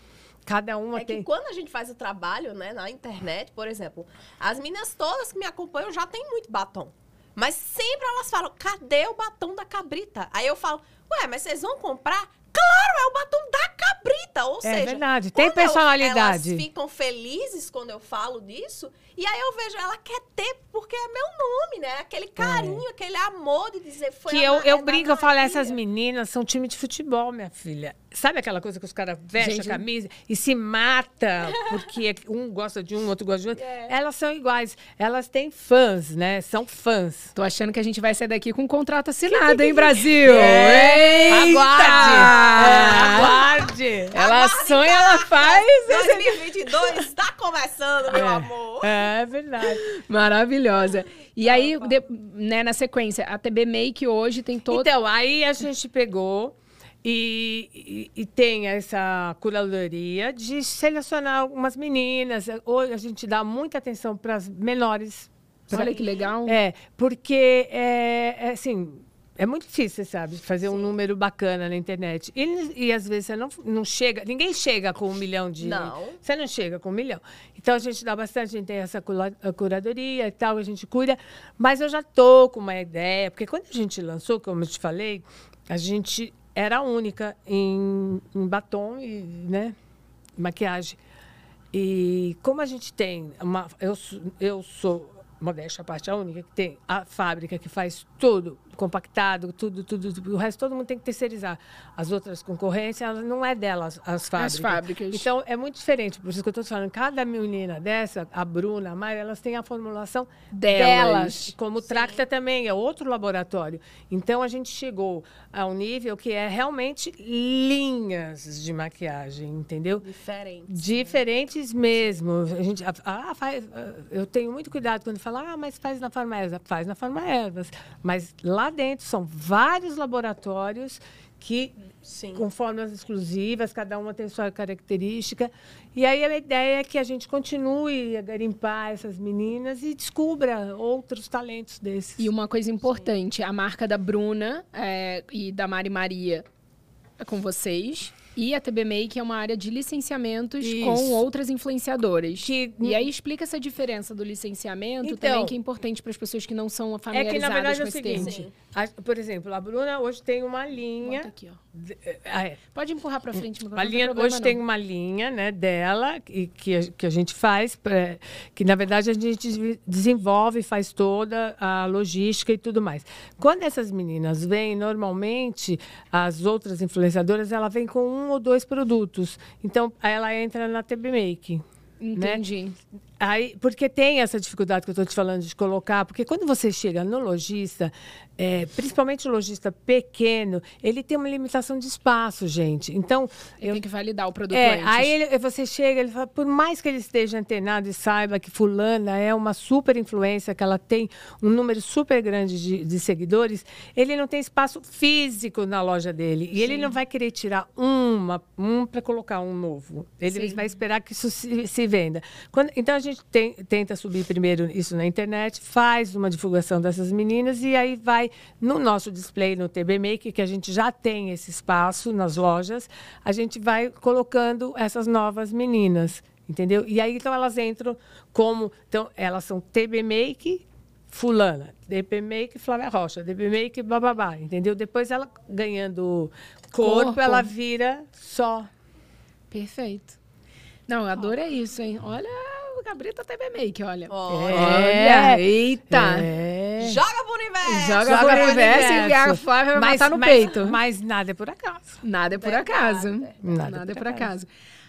Cada uma É tem... que quando a gente faz o trabalho, né, na internet, por exemplo, as meninas todas que me acompanham já têm muito batom. Mas sempre elas falam, cadê o batom da cabrita? Aí eu falo, ué, mas vocês vão comprar? Claro, é o batom da cabrita. Ou É seja, verdade, tem quando eu- personalidade. elas ficam felizes quando eu falo disso. E aí eu vejo, ela quer ter, porque é meu nome, né? Aquele carinho, aquele amor de dizer, foi Que a eu, é eu da brinco, eu falo, essas meninas são time de futebol, minha filha. Sabe aquela coisa que os caras vestem Gente, a camisa e se mata porque um gosta de um, outro gosta de outro? É. Elas são iguais. Elas têm fãs, né? São fãs. Tô achando que a gente vai sair daqui com um contrato assinado, hein, Brasil? É, Eita! Aguarde! É, aguarde! Ela Aguardem sonha, ela faz. 2022 está começando, meu amor. É, é verdade. Maravilhosa. E aí, de- né, na sequência, a TB Make hoje tem todo. Então, aí a gente pegou e, e- e tem essa curadoria de selecionar algumas meninas. Hoje a gente dá muita atenção para as menores. pra- Olha que legal. É, porque, é, é assim, é muito difícil, sabe, fazer um número bacana na internet. E, e às vezes você não, não chega, ninguém chega com um milhão de. Não. Você não chega com um milhão. Então a gente dá bastante, a gente tem essa curadoria e tal, a gente cuida. Mas eu já tô com uma ideia, porque quando a gente lançou, como eu te falei, a gente era a única em, em batom e né, maquiagem. E como a gente tem uma. Eu, eu sou, modéstia à parte, a única que tem a fábrica que faz tudo compactado, tudo, tudo, tudo. O resto todo mundo tem que terceirizar. As outras concorrências, elas não é delas, as fábricas. fábricas. Então, é muito diferente. Por isso que eu estou falando, cada menina dessa, a Bruna, a Mari, elas têm a formulação Delas. delas. Como o Tracta também, é outro laboratório. Então, a gente chegou a um nível que é realmente linhas de maquiagem, entendeu? Diferente. Diferentes mesmo. A gente, ah, faz, eu tenho muito cuidado quando fala, ah, mas faz na Farma Ervas. Faz na Farma Ervas. Mas lá dentro são vários laboratórios que, Sim. com fórmulas exclusivas, cada uma tem sua característica. E aí a ideia é que a gente continue a garimpar essas meninas e descubra outros talentos desses. E uma coisa importante, a marca da Bruna é, e da Mari Maria é com vocês. E a TB Make é uma área de licenciamentos Isso. com outras influenciadoras. Que- E aí explica essa diferença do licenciamento Então, também, que é importante para as pessoas que não são É familiarizadas que, na verdade, é com o seguinte. a- por exemplo, a Bruna hoje tem uma linha... Bota aqui, ó. De- ah, é. Pode empurrar para frente, linha, hoje tem uma linha né, dela e que, a, que a gente faz, pra- que na verdade a gente de- desenvolve, faz toda a logística e tudo mais. Quando essas meninas vêm, normalmente as outras influenciadoras, ela vem com um ou dois produtos. Então, ela entra na TB Make. Entendi. Aí, porque tem essa dificuldade que eu estou te falando de colocar, porque quando você chega no lojista, é, principalmente o lojista pequeno, ele tem uma limitação de espaço, gente. Então, Ele tem que validar o produto é, antes. aí ele- você chega, ele fala, por mais que ele esteja antenado e saiba que fulana é uma super influência, que ela tem um número super grande de, de seguidores, ele não tem espaço físico na loja dele. E ele não vai querer tirar uma, um para colocar um novo. Ele Sim. vai esperar que isso se, se venda. Quando- então a gente tem- tenta subir primeiro isso na internet, faz uma divulgação dessas meninas e aí vai no nosso display no TB Make, que a gente já tem esse espaço nas lojas, a gente vai colocando essas novas meninas, entendeu? E aí então elas entram como, então elas são TB Make fulana, DP Make Flávia Rocha, DP Make bababá, entendeu? Depois ela ganhando corpo, Corpo. ela vira só Perfeito. Não, eu adorei isso, hein? Olha o Gabrita TB Make, olha. Olha. Olha, eita. É. Joga pro universo! Joga, Joga pro pro universo e universo. a Flávia vai Mas- matar no mas- peito. Mas nada é por acaso. Nada é por acaso. é. Nada, é por acaso.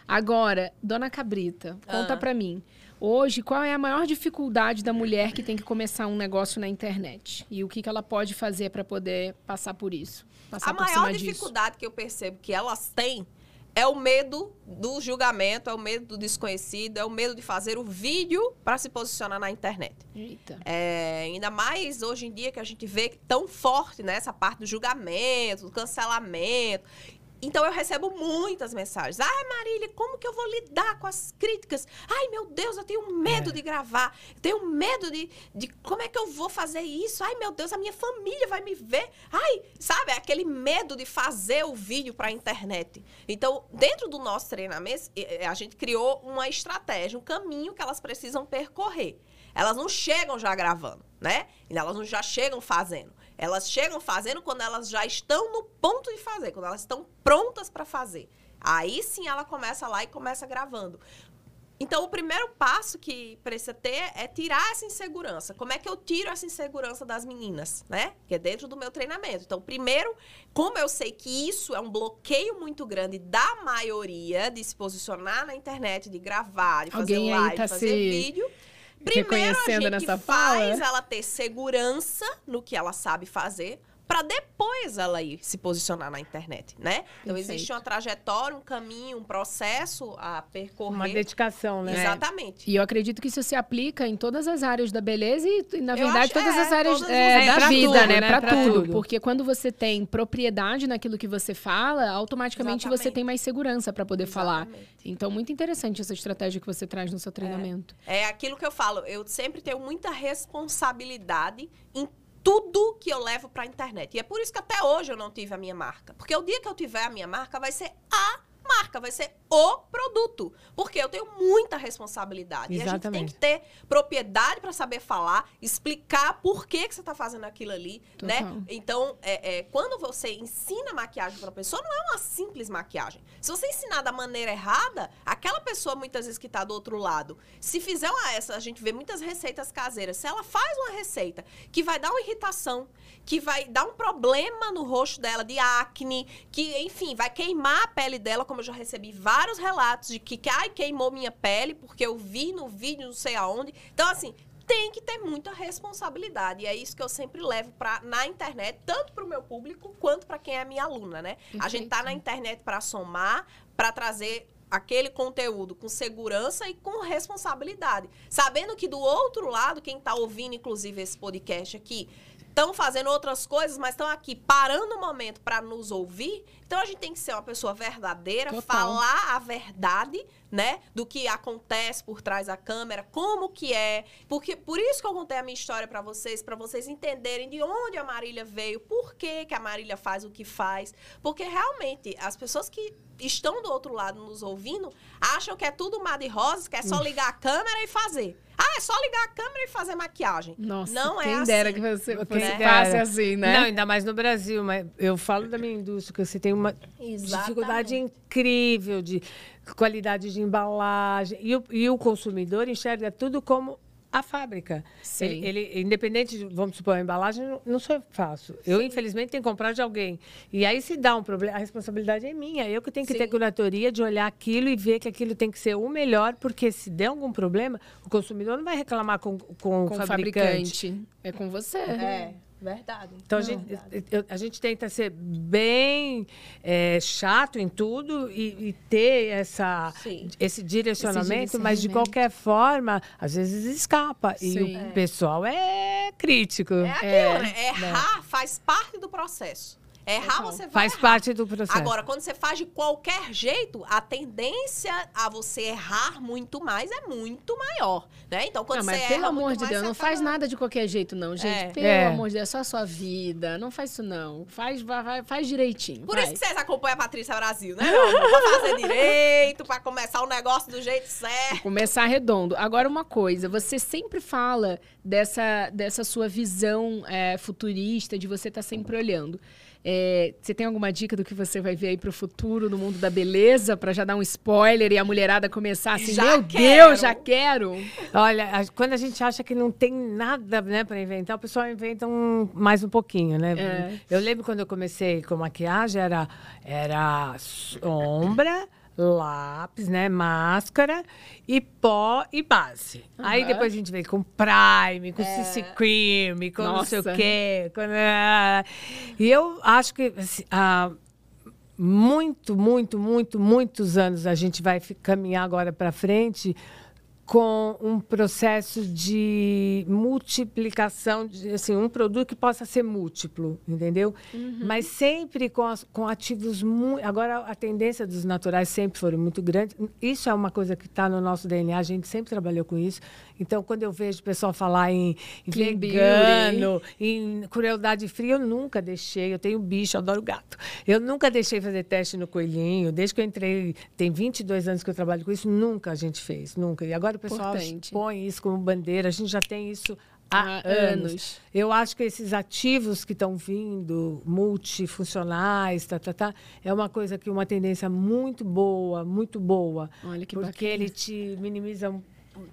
Agora, dona Cabrita, conta Ah. pra mim. Hoje, qual é a maior dificuldade da mulher que tem que começar um negócio na internet? E o que, que ela pode fazer pra poder passar por isso? Passar A por cima maior disso? dificuldade que eu percebo que elas têm é o medo do julgamento, é o medo do desconhecido, é o medo de fazer o vídeo para se posicionar na internet. Eita. É, ainda mais hoje em dia que a gente vê tão forte nessa parte do julgamento, do cancelamento. Então eu recebo muitas mensagens. Ai, Marília, como que eu vou lidar com as críticas? Ai, meu Deus, eu tenho medo É. de gravar. Eu tenho medo de, de como é que eu vou fazer isso? Ai, meu Deus, a minha família vai me ver. Ai, sabe, aquele medo de fazer o vídeo para a internet. Então, dentro do nosso treinamento, a gente criou uma estratégia, um caminho que elas precisam percorrer. Elas não chegam já gravando, né? E Elas não já chegam fazendo. Elas chegam fazendo quando elas já estão no ponto de fazer, quando elas estão prontas para fazer. Aí sim ela começa lá e começa gravando. Então, o primeiro passo que precisa ter é tirar essa insegurança. Como é que eu tiro essa insegurança das meninas, né? Que é dentro do meu treinamento. Então, primeiro, como eu sei que isso é um bloqueio muito grande da maioria de se posicionar na internet, de gravar, de fazer Alguém live, tá fazer se vídeo. Primeiro, a reconhecendo gente nessa faz fala? ela ter segurança no que ela sabe fazer para depois ela ir se posicionar na internet, né? Então Perfeito. existe uma trajetória, um caminho, um processo a percorrer. Uma dedicação, né? Exatamente. E eu acredito que isso se aplica em todas as áreas da beleza e, na Eu verdade, acho- todas é, as áreas todas é, da É, pra vida, tudo, né? né? Pra tudo. tudo. Porque quando você tem propriedade naquilo que você fala, automaticamente você Exatamente. tem mais segurança para poder falar. Exatamente. Então, muito interessante essa estratégia que você traz no seu treinamento. É aquilo que eu falo, eu sempre tenho muita responsabilidade em tudo que eu levo para a internet. E é por isso que até hoje eu não tive a minha marca. Porque o dia que eu tiver a minha marca vai ser a marca, vai ser o produto. Porque eu tenho muita responsabilidade. Exatamente. E a gente tem que ter propriedade para saber falar, explicar por que, que você está fazendo aquilo ali, Total. né? Então, é, é, quando você ensina maquiagem para pessoa, não é uma simples maquiagem. Se você ensinar da maneira errada, aquela pessoa, muitas vezes, que está do outro lado, se fizer uma essa, a gente vê muitas receitas caseiras, se ela faz uma receita que vai dar uma irritação, que vai dar um problema no rosto dela de acne, que, enfim, vai queimar a pele dela, como eu já recebi vários relatos de que, que ai, queimou minha pele, porque eu vi no vídeo, não sei aonde. Então, assim, tem que ter muita responsabilidade. E é isso que eu sempre levo pra, na internet, tanto para o meu público quanto para quem é minha aluna, né? A gente tá na internet para somar, para trazer aquele conteúdo com segurança e com responsabilidade. Sabendo que do outro lado, quem está ouvindo, inclusive, esse podcast aqui, estão fazendo outras coisas, mas estão aqui parando um momento para nos ouvir. Então a gente tem que ser uma pessoa verdadeira, Total. falar a verdade, né, do que acontece por trás da câmera, como que é, porque por isso que eu contei a minha história para vocês, para vocês entenderem de onde a Marília veio, por que que a Marília faz o que faz, porque realmente as pessoas que estão do outro lado nos ouvindo acham que é tudo mar de rosas, que é só ligar a câmera e fazer. Ah, é só ligar a câmera e fazer maquiagem. Nossa, não é quem assim. dera que você Quem dera. passe assim, né? Não, ainda mais no Brasil, mas eu falo da minha indústria, que você tem uma dificuldade incrível de qualidade de embalagem. E o, e o consumidor enxerga tudo como a fábrica. Sim. Ele, ele- independente, de, vamos supor, a embalagem não, sou eu que faço. Eu, infelizmente, tenho que comprar de alguém. E aí, se dá um problema, a responsabilidade é minha. Eu que tenho que ter Sim. curatoria de olhar aquilo e ver que aquilo tem que ser o melhor, porque se der algum problema, o consumidor não vai reclamar com, com, com o fabricante. fabricante. É com você. É, verdade. Então, a gente, eu- a gente tenta ser bem é, chato em tudo e, e ter essa, Sim. esse direcionamento, mas de qualquer forma, às vezes escapa. E Sim. o pessoal é crítico. É aquilo, né? Errar faz parte do processo. Errar, você vai Faz errar. parte do processo. Agora, quando você faz de qualquer jeito, a tendência a você errar muito mais é muito maior, né? Então, quando Não, você mas erra pelo muito amor de mais, Deus, você não faz acaba- nada de qualquer jeito, não, gente. É. Pelo É. amor de Deus, é só a sua vida. Não faz isso, não. Faz, vai, vai- faz direitinho. Por vai. isso que vocês acompanham a Patrícia Brasil, né? Pra fazer direito, pra começar o negócio do jeito certo. Começar redondo. Agora, uma coisa, você sempre fala dessa, dessa sua visão é, futurista, de você estar sempre olhando. É, você tem alguma dica do que você vai ver aí pro futuro no mundo da beleza, Pra já dar um spoiler e a mulherada começar assim, Já meu quero." Deus, já quero. Olha, a- quando a gente acha que não tem nada né, para inventar, o pessoal inventa um, mais um pouquinho, né? É. Eu lembro quando eu comecei com maquiagem, era, era sombra, lápis, né? Máscara e pó e base. Aí Aham. depois a gente veio com prime, com CC cream, com não sei o Nossa. quê. com- ah. E eu acho que assim, ah, muito, muito, muito, muitos anos a gente vai caminhar agora para frente com um processo de multiplicação, de, assim, um produto que possa ser múltiplo, entendeu? Mas sempre com, as- com ativos muito. Agora, a tendência dos naturais sempre foram muito grandes. Isso é uma coisa que está no nosso DNA, a gente sempre trabalhou com isso. Então, quando eu vejo o pessoal falar em, em vegano, em crueldade fria, eu nunca deixei. Eu tenho bicho, eu adoro gato. Eu nunca deixei fazer teste no coelhinho. Desde que eu entrei, tem 22 anos que eu trabalho com isso, nunca a gente fez, nunca. E agora o pessoal Importante. põe isso como bandeira, a gente já tem isso há, Há anos. anos. Eu acho que esses ativos que estão vindo, multifuncionais, tá, tá, tá, é uma coisa que uma tendência muito boa, muito boa. Olha que porque bacana. ele te minimiza um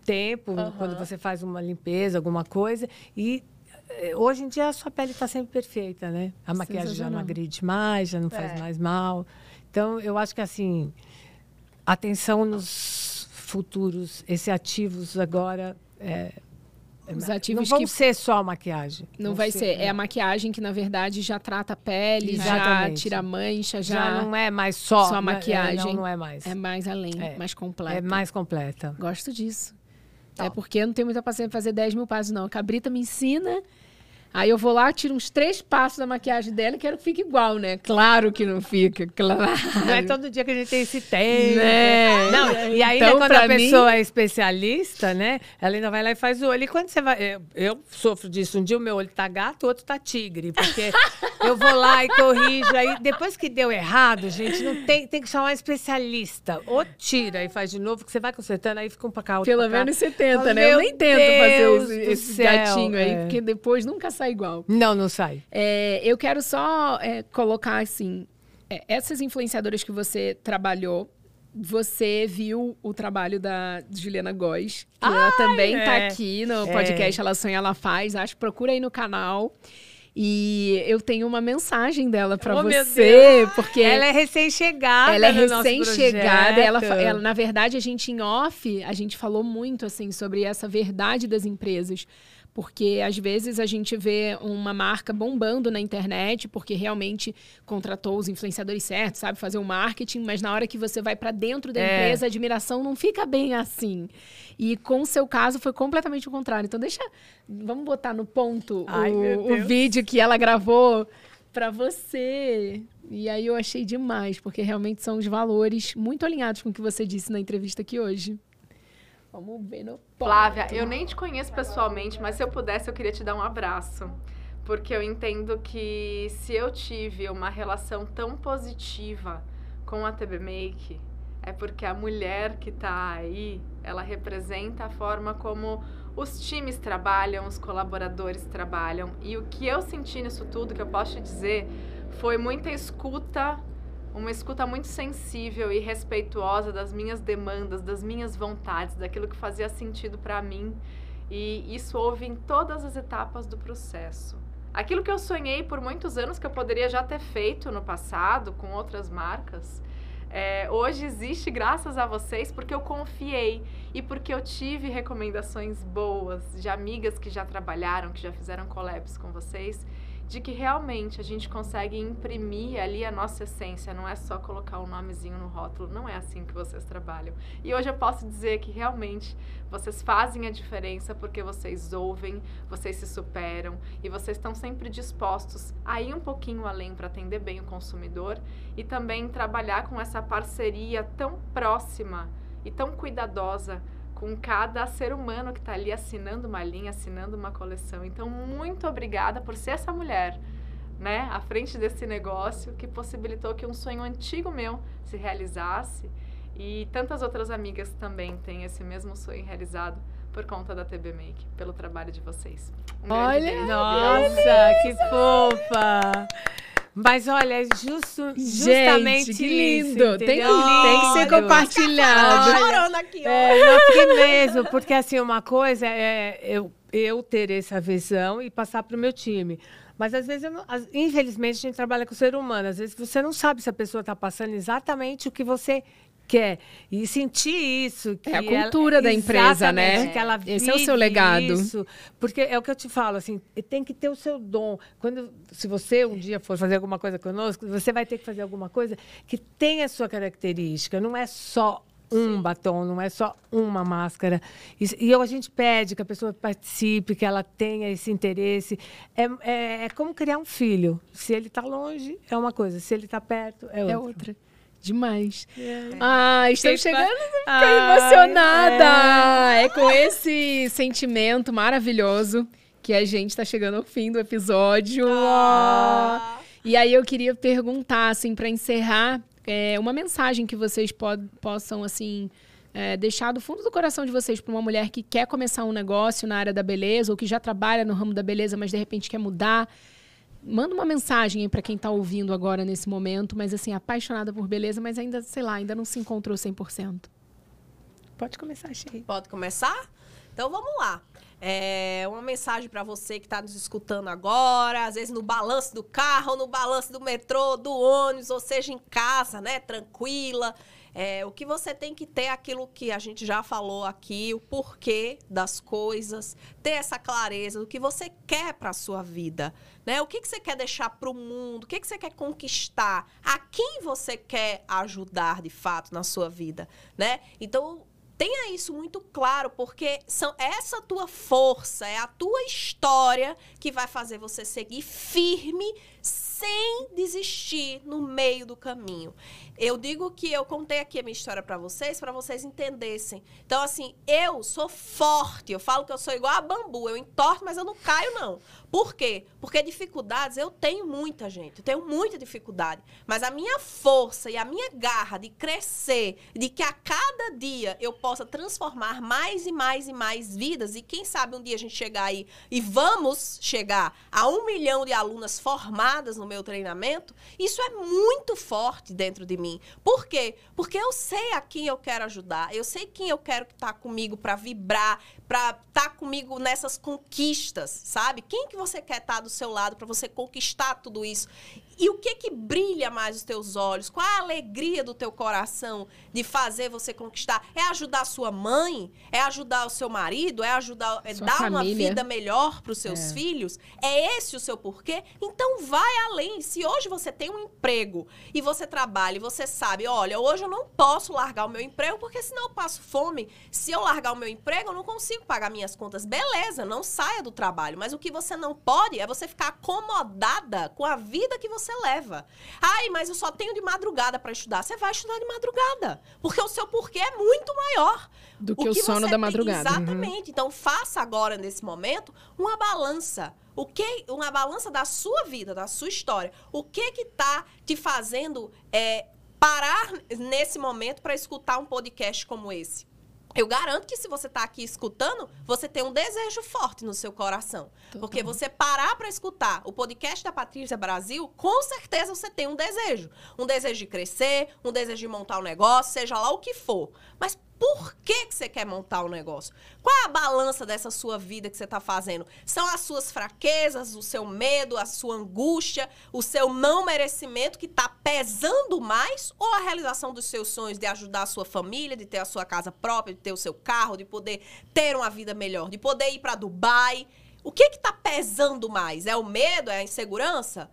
tempo quando você faz uma limpeza, alguma coisa. E eh, hoje em dia a sua pele está sempre perfeita, né? A maquiagem já não agride mais, já não faz É. mais mal. Então, eu acho que assim, atenção nos futuros, esses ativos agora. É, Os não ativos vão que ser só maquiagem. não Vão vai ser. É a maquiagem que, na verdade, já trata a pele, já Exatamente. tira a mancha, já, Já não é mais só, só a né? É, maquiagem. Não, não é mais. é mais além, É. mais completa. É mais completa. Gosto disso. É porque eu não tenho muita paciência pra fazer 10 mil passos, não. A Cabrita me ensina, Aí eu vou lá, tiro uns três passos da maquiagem dela e quero que fique igual, né? Claro que não fica, claro. Não é todo dia que a gente tem esse tempo. Né? Não, e ainda Então, quando a mim- pessoa é especialista, né? Ela ainda vai lá e faz o olho. E quando você vai. Eu, eu sofro disso. Um dia o meu olho tá gato, o outro tá tigre. Porque eu vou lá e corrijo. Aí depois que deu errado, gente, não tem, tem que chamar um especialista. Ou tira e faz de novo, que você vai consertando, aí fica um pra cá, outro Pelo pra cá. menos você tenta, Fala, né? Eu "Meu nem tento fazer Deus esse, esse céu", gatinho aí, é. porque depois nunca sai igual. Não, não sai. É, eu quero só é, colocar assim: é, essas influenciadoras que você trabalhou, você viu o trabalho da Juliana Góes, que ela também tá é. aqui no É. podcast Ela Sonha, Ela Faz. Acho que procura aí no canal. E eu tenho uma mensagem dela pra Oh, você, porque Ela é recém-chegada. ela é no recém-chegada. Ela, ela, na verdade, a gente em off, a gente falou muito assim sobre essa verdade das empresas. Porque às vezes a gente vê uma marca bombando na internet porque realmente contratou os influenciadores certos, sabe fazer o marketing, mas na hora que você vai para dentro da É. empresa, a admiração não fica bem assim. E com o seu caso foi completamente o contrário. Então deixa, vamos botar no ponto Ai, o, o vídeo que ela gravou para você. E aí eu achei demais, porque realmente são os valores muito alinhados com o que você disse na entrevista aqui hoje. Vamos ver no ponto. Flávia, eu nem te conheço pessoalmente, mas se eu pudesse, eu queria te dar um abraço. Porque eu entendo que se eu tive uma relação tão positiva com a TB Make, é porque a mulher que tá aí, ela representa a forma como os times trabalham, os colaboradores trabalham. E o que eu senti nisso tudo, que eu posso te dizer, foi muita escuta uma escuta muito sensível e respeituosa das minhas demandas, das minhas vontades, daquilo que fazia sentido para mim. E isso houve em todas as etapas do processo. Aquilo que eu sonhei por muitos anos que eu poderia já ter feito no passado com outras marcas, é, hoje existe graças a vocês porque eu confiei e porque eu tive recomendações boas de amigas que já trabalharam, que já fizeram collabs com vocês de que realmente a gente consegue imprimir ali a nossa essência, não é só colocar um nomezinho no rótulo, não é assim que vocês trabalham. E hoje eu posso dizer que realmente vocês fazem a diferença porque vocês ouvem, vocês se superam e vocês estão sempre dispostos a ir um pouquinho além para atender bem o consumidor e também trabalhar com essa parceria tão próxima e tão cuidadosa com cada ser humano que está ali assinando uma linha, assinando uma coleção. Então, muito obrigada por ser essa mulher, né, à frente desse negócio que possibilitou que um sonho antigo meu se realizasse e tantas outras amigas também têm esse mesmo sonho realizado por conta da TB Make, pelo trabalho de vocês. Um Olha, beijo. Nossa, que fofa! Mas olha, é justo, justamente Gente, que isso, lindo! Tem, que- tem que ser compartilhado. Tô chorando aqui, ó. É, mesmo, porque assim, uma coisa é eu, eu ter essa visão e passar para o meu time. Mas às vezes, eu não- as- infelizmente, a gente trabalha com o ser humano. Às vezes você não sabe se a pessoa está passando exatamente o que você quer. E sentir isso. É a ela- cultura da empresa, né? Que ela Esse é o seu legado. Isso, porque é o que eu te falo, assim, tem que ter o seu dom. Quando, se você um dia for fazer alguma coisa conosco, você vai ter que fazer alguma coisa que tenha a sua característica. Não é só um batom, não é só uma máscara. Isso- e a gente pede que a pessoa participe, que ela tenha esse interesse. É, é, é como criar um filho. Se ele está longe, é uma coisa. Se ele está perto, é outra. É outra. Demais. Ah, estamos Quem chegando. fa- Fiquei emocionada! É. com esse sentimento maravilhoso que a gente está chegando ao fim do episódio. Ah. E aí eu queria perguntar, assim, para encerrar, é, uma mensagem que vocês pod- possam, assim, é, deixar do fundo do coração de vocês para uma mulher que quer começar um negócio na área da beleza ou que já trabalha no ramo da beleza, mas de repente quer mudar. Manda uma mensagem aí para quem está ouvindo agora nesse momento, mas assim, apaixonada por beleza, mas ainda, sei lá, ainda não se encontrou 100%. Pode começar, Cheio. Pode começar? Então vamos lá. É uma mensagem para você que está nos escutando agora, às vezes no balanço do carro, no balanço do metrô, do ônibus, ou seja, em casa, né? Tranquila. É, o que você tem que ter aquilo que a gente já falou aqui, o porquê das coisas, ter essa clareza do que você quer para a sua vida, né? O que, que você quer deixar para o mundo, o que, que você quer conquistar, a quem você quer ajudar de fato na sua vida, né? Então, Tenha isso muito claro, porque são essa tua força, é a tua história que vai fazer você seguir firme sem desistir no meio do caminho. Eu digo que eu contei aqui a minha história para vocês, para vocês entendessem. Então, assim, eu sou forte. Eu falo que eu sou igual a bambu. Eu entorto, mas eu não caio, não. Por quê? Porque dificuldades eu tenho muita, gente. Eu tenho muita dificuldade. Mas a minha força e a minha garra de crescer, de que a cada dia eu possa transformar mais e mais e mais vidas, e quem sabe um dia a gente chegar aí e vamos chegar a um milhão de alunas formadas no meu treinamento, isso é muito forte dentro de mim. Por quê? Porque eu sei a quem eu quero ajudar, eu sei quem eu quero que está comigo para vibrar, para estar tá comigo nessas conquistas, sabe? Quem que você quer estar tá do seu lado para você conquistar tudo isso? E o que que brilha mais os teus olhos? Qual a alegria do teu coração de fazer você conquistar? É ajudar a sua mãe? É ajudar o seu marido? É ajudar, é dar família. uma vida melhor para os seus é. filhos? É esse o seu porquê? Então vai além. Se hoje você tem um emprego e você trabalha e você sabe, olha, hoje eu não posso largar o meu emprego porque senão eu passo fome. Se eu largar o meu emprego, eu não consigo pagar minhas contas. Beleza, não saia do trabalho, mas o que você não pode é você ficar acomodada com a vida que você você leva. Ai, mas eu só tenho de madrugada para estudar. Você vai estudar de madrugada, porque o seu porquê é muito maior do que o, que o sono da madrugada. Tem, exatamente. Uhum. Então faça agora nesse momento uma balança. O que uma balança da sua vida, da sua história. O que que tá te fazendo é, parar nesse momento para escutar um podcast como esse? Eu garanto que se você está aqui escutando, você tem um desejo forte no seu coração. Total. Porque você parar para escutar o podcast da Patrícia Brasil, com certeza você tem um desejo. Um desejo de crescer, um desejo de montar um negócio, seja lá o que for. Mas por que, que você quer montar o um negócio? Qual é a balança dessa sua vida que você está fazendo? São as suas fraquezas, o seu medo, a sua angústia, o seu não merecimento que está pesando mais? Ou a realização dos seus sonhos de ajudar a sua família, de ter a sua casa própria, de ter o seu carro, de poder ter uma vida melhor, de poder ir para Dubai? O que está pesando mais? É o medo? É a insegurança?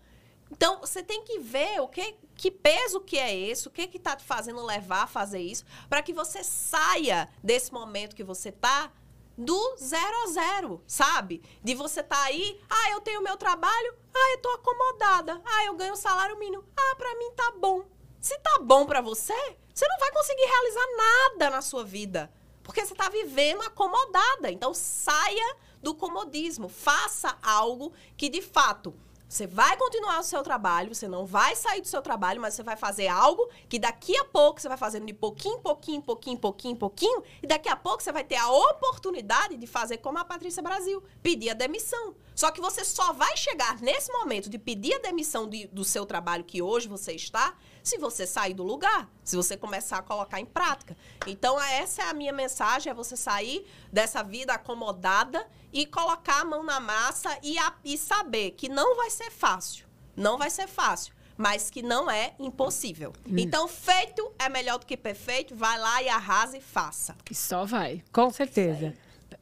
Então, você tem que ver o que, que peso que é esse, o que que tá te fazendo levar a fazer isso, para que você saia desse momento que você tá do zero a zero, sabe? De você tá aí, ah, eu tenho meu trabalho, ah, eu tô acomodada, ah, eu ganho salário mínimo, ah, para mim tá bom. Se tá bom para você, você não vai conseguir realizar nada na sua vida, porque você tá vivendo acomodada. Então saia do comodismo, faça algo que de fato você vai continuar o seu trabalho, você não vai sair do seu trabalho, mas você vai fazer algo que daqui a pouco você vai fazendo de pouquinho, pouquinho, pouquinho, pouquinho, pouquinho, e daqui a pouco você vai ter a oportunidade de fazer como a Patrícia Brasil, pedir a demissão. Só que você só vai chegar nesse momento de pedir a demissão de, do seu trabalho que hoje você está se você sair do lugar, se você começar a colocar em prática. Então, essa é a minha mensagem: é você sair dessa vida acomodada e colocar a mão na massa e, a, e saber que não vai ser fácil. Não vai ser fácil mas que não é impossível. Hum. Então, feito é melhor do que perfeito. Vai lá e arrasa e faça. E só vai. Com certeza.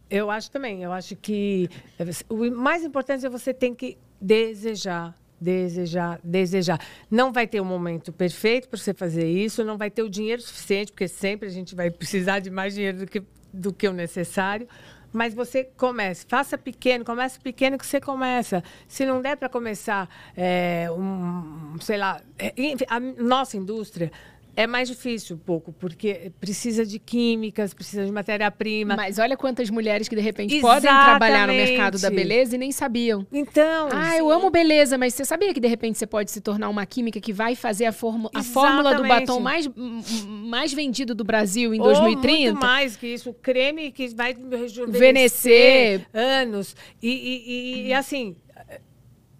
Eu acho também. Eu acho que o mais importante é você tem que desejar Desejar, desejar. Não vai ter um momento perfeito para você fazer isso, não vai ter o dinheiro suficiente, porque sempre a gente vai precisar de mais dinheiro do que, do que o necessário. Mas você comece, faça pequeno, comece pequeno que você começa. Se não der para começar, é, um, sei lá, é, a nossa indústria é mais difícil um pouco, porque precisa de químicas, precisa de matéria-prima. Mas olha quantas mulheres que de repente Exatamente. podem trabalhar no mercado da beleza e nem sabiam. Então. Ah, sim. eu amo beleza, mas você sabia que de repente você pode se tornar uma química que vai fazer a, a fórmula do batom mais, mais vendido do Brasil em Ou 2030? Muito mais que isso. Creme que vai rejuvenescer anos. E, e, e, e assim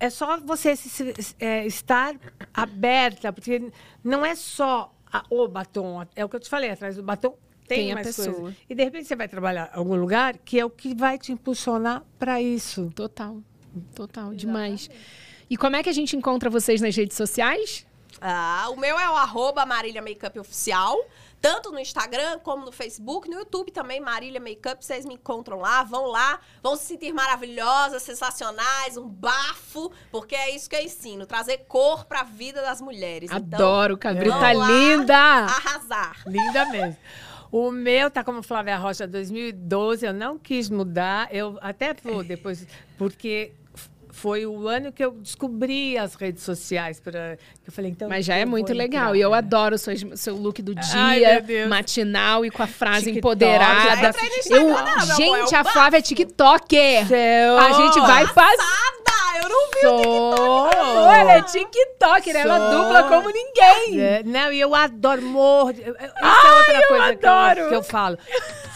é só você se, é, estar aberta, porque não é só a, o batom. É o que eu te falei, atrás do batom tem, tem mais pessoa. coisa. E de repente você vai trabalhar em algum lugar que é o que vai te impulsionar para isso. Total. Total, demais. E como é que a gente encontra vocês nas redes sociais? Ah, o meu é o arroba Marília Makeup Oficial. Tanto no Instagram como no Facebook, no YouTube também, Marília Makeup, vocês me encontram lá, vão lá, vão se sentir maravilhosas, sensacionais, um bafo, porque é isso que eu ensino, trazer cor pra vida das mulheres. Então, Adoro, então, cabrita linda! Arrasar. Linda mesmo. O meu tá como Flávia Rocha 2012, eu não quis mudar. Eu até vou depois, porque foi o ano que eu descobri as redes sociais para eu falei então mas já é muito legal entrar. e eu adoro o seu, seu look do Ai, dia Deus. matinal e com a frase TikTok. empoderada eu não, amor, gente é a o Flávia é. TikToker Seu- a gente vai fazer Nada, eu não vi. Sou. ela é TikToker ela Sou. dubla como ninguém É, não, e eu adoro, morro. Isso é outra eu coisa que eu, que eu falo.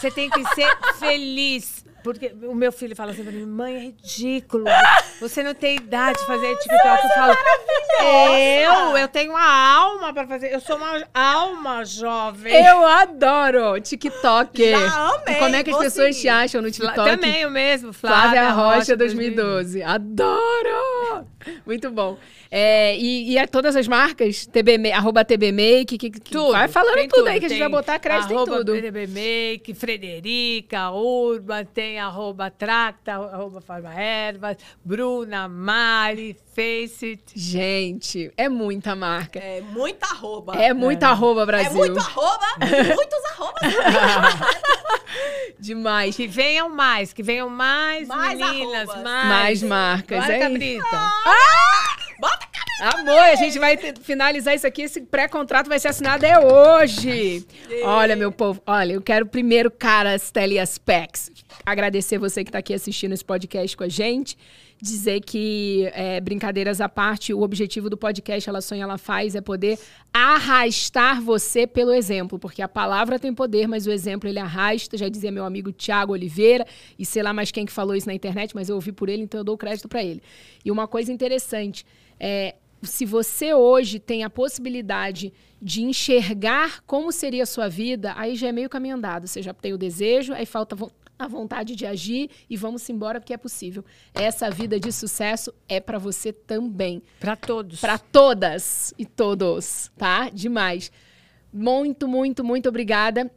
Você tem que ser feliz. Porque o meu filho fala assim pra mim, mãe, é ridículo. Você não tem idade de fazer TikTok. Eu falo, eu, eu tenho uma alma pra fazer. Eu sou uma alma jovem. eu adoro TikToker Já amei, E como é que as pessoas seguir. te acham no TikTok Também o mesmo, Flávia Flávia, Rocha 2012. Adoro! Muito bom. É, e, e a todas as marcas? TB, arroba TB Make, que, que- Tudo. vai falando tem tudo, aí que a gente vai botar crédito em arroba tudo. PDB Make, Frederica, Urba, tem arroba Trata, arroba Farma Ervas, Bruna, Mari, Face It. Gente, é muita marca. É muita arroba. É muita arroba, É Brasil. muito arroba, muitos arrobas. Demais. Que venham mais, que venham mais, Mais meninas, arrobas. mais. Mais marcas, Bora, é isso. Cabrita. Bota Amor, a gente vai finalizar isso aqui. Esse pré-contrato vai ser assinado é hoje. Olha, meu povo, olha, eu quero primeiro, caras Telespecs, agradecer você que está aqui assistindo esse podcast com a gente. Dizer que, é, brincadeiras à parte, o objetivo do podcast Ela Sonha, Ela Faz é poder arrastar você pelo exemplo, porque a palavra tem poder, mas o exemplo ele arrasta. Já dizia meu amigo Tiago Oliveira, e sei lá mais quem que falou isso na internet, mas eu ouvi por ele, então eu dou crédito para ele. E uma coisa interessante, é, se você hoje tem a possibilidade de enxergar como seria a sua vida, aí já é meio caminho andado. Você já tem o desejo, aí falta a vontade de agir e vamos embora porque é possível. Essa vida de sucesso é para você também. Pra todos. Para todas e todos, tá? Demais. Muito, muito, muito obrigada.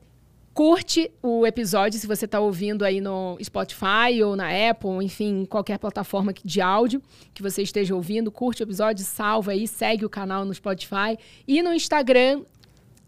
Curte o episódio se você está ouvindo aí no Spotify ou na Apple, enfim, em qualquer plataforma de áudio que você esteja ouvindo. Curte o episódio, salva aí, segue o canal no Spotify e no Instagram,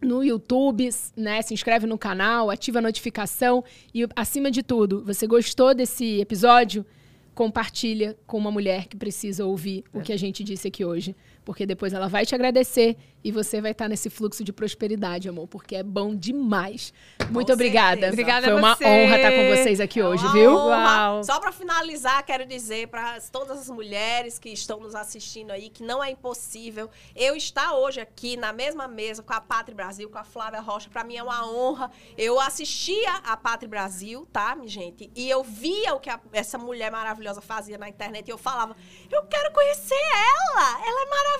no YouTube, né? Se inscreve no canal, ativa a notificação e, acima de tudo, você gostou desse episódio? Compartilha com uma mulher que precisa ouvir o que a gente disse aqui hoje. Porque depois ela vai te agradecer e você vai estar nesse fluxo de prosperidade, amor, porque é bom demais. Muito Com obrigada. certeza. Obrigada Foi uma você. honra estar com vocês aqui hoje, Uma viu? Uau. Só para finalizar, quero dizer para todas as mulheres que estão nos assistindo aí que não é impossível eu estar hoje aqui na mesma mesa com a Pátria Brasil, com a Flávia Rocha. Para mim é uma honra. Eu assistia a Pátria Brasil, tá, minha gente? E eu via o que a- essa mulher maravilhosa fazia na internet e eu falava: "Eu quero conhecer ela. Ela é maravilhosa".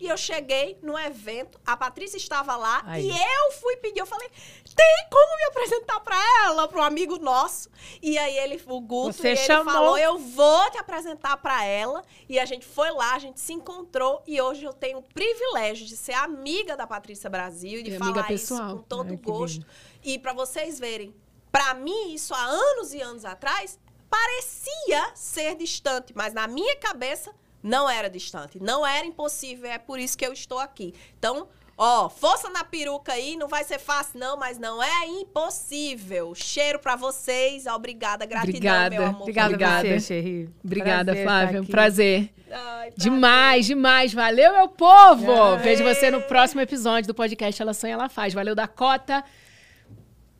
E eu cheguei no evento, a Patrícia estava lá Aí. e eu fui pedir, eu falei: "Tem como me apresentar para ela, para um amigo nosso?". E aí ele, o Guto, Você ele chamou. falou: "Eu vou te apresentar para ela". E a gente foi lá, a gente se encontrou e hoje eu tenho o privilégio de ser amiga da Patrícia Brasil e de E falar amiga isso pessoal. com todo Ai, gosto. E para vocês verem, para mim isso há anos e anos atrás parecia ser distante, mas na minha cabeça não era distante, não era impossível, é por isso que eu estou aqui. Então, ó, força na peruca aí, não vai ser fácil não, mas não é impossível. Cheiro para vocês, obrigada, gratidão, Obrigada. meu amor. Obrigada, Obrigada. Xerri. Obrigada, Prazer Flávia. Um prazer. Ai, Demais, demais. Valeu, meu povo! Ai. Vejo você no próximo episódio do podcast Ela Sonha, Ela Faz. Valeu, Dakota.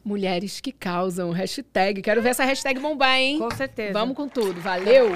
Mulheres que causam. Hashtag. Quero ver essa hashtag bombar, hein? Com certeza. Vamos com tudo. Valeu!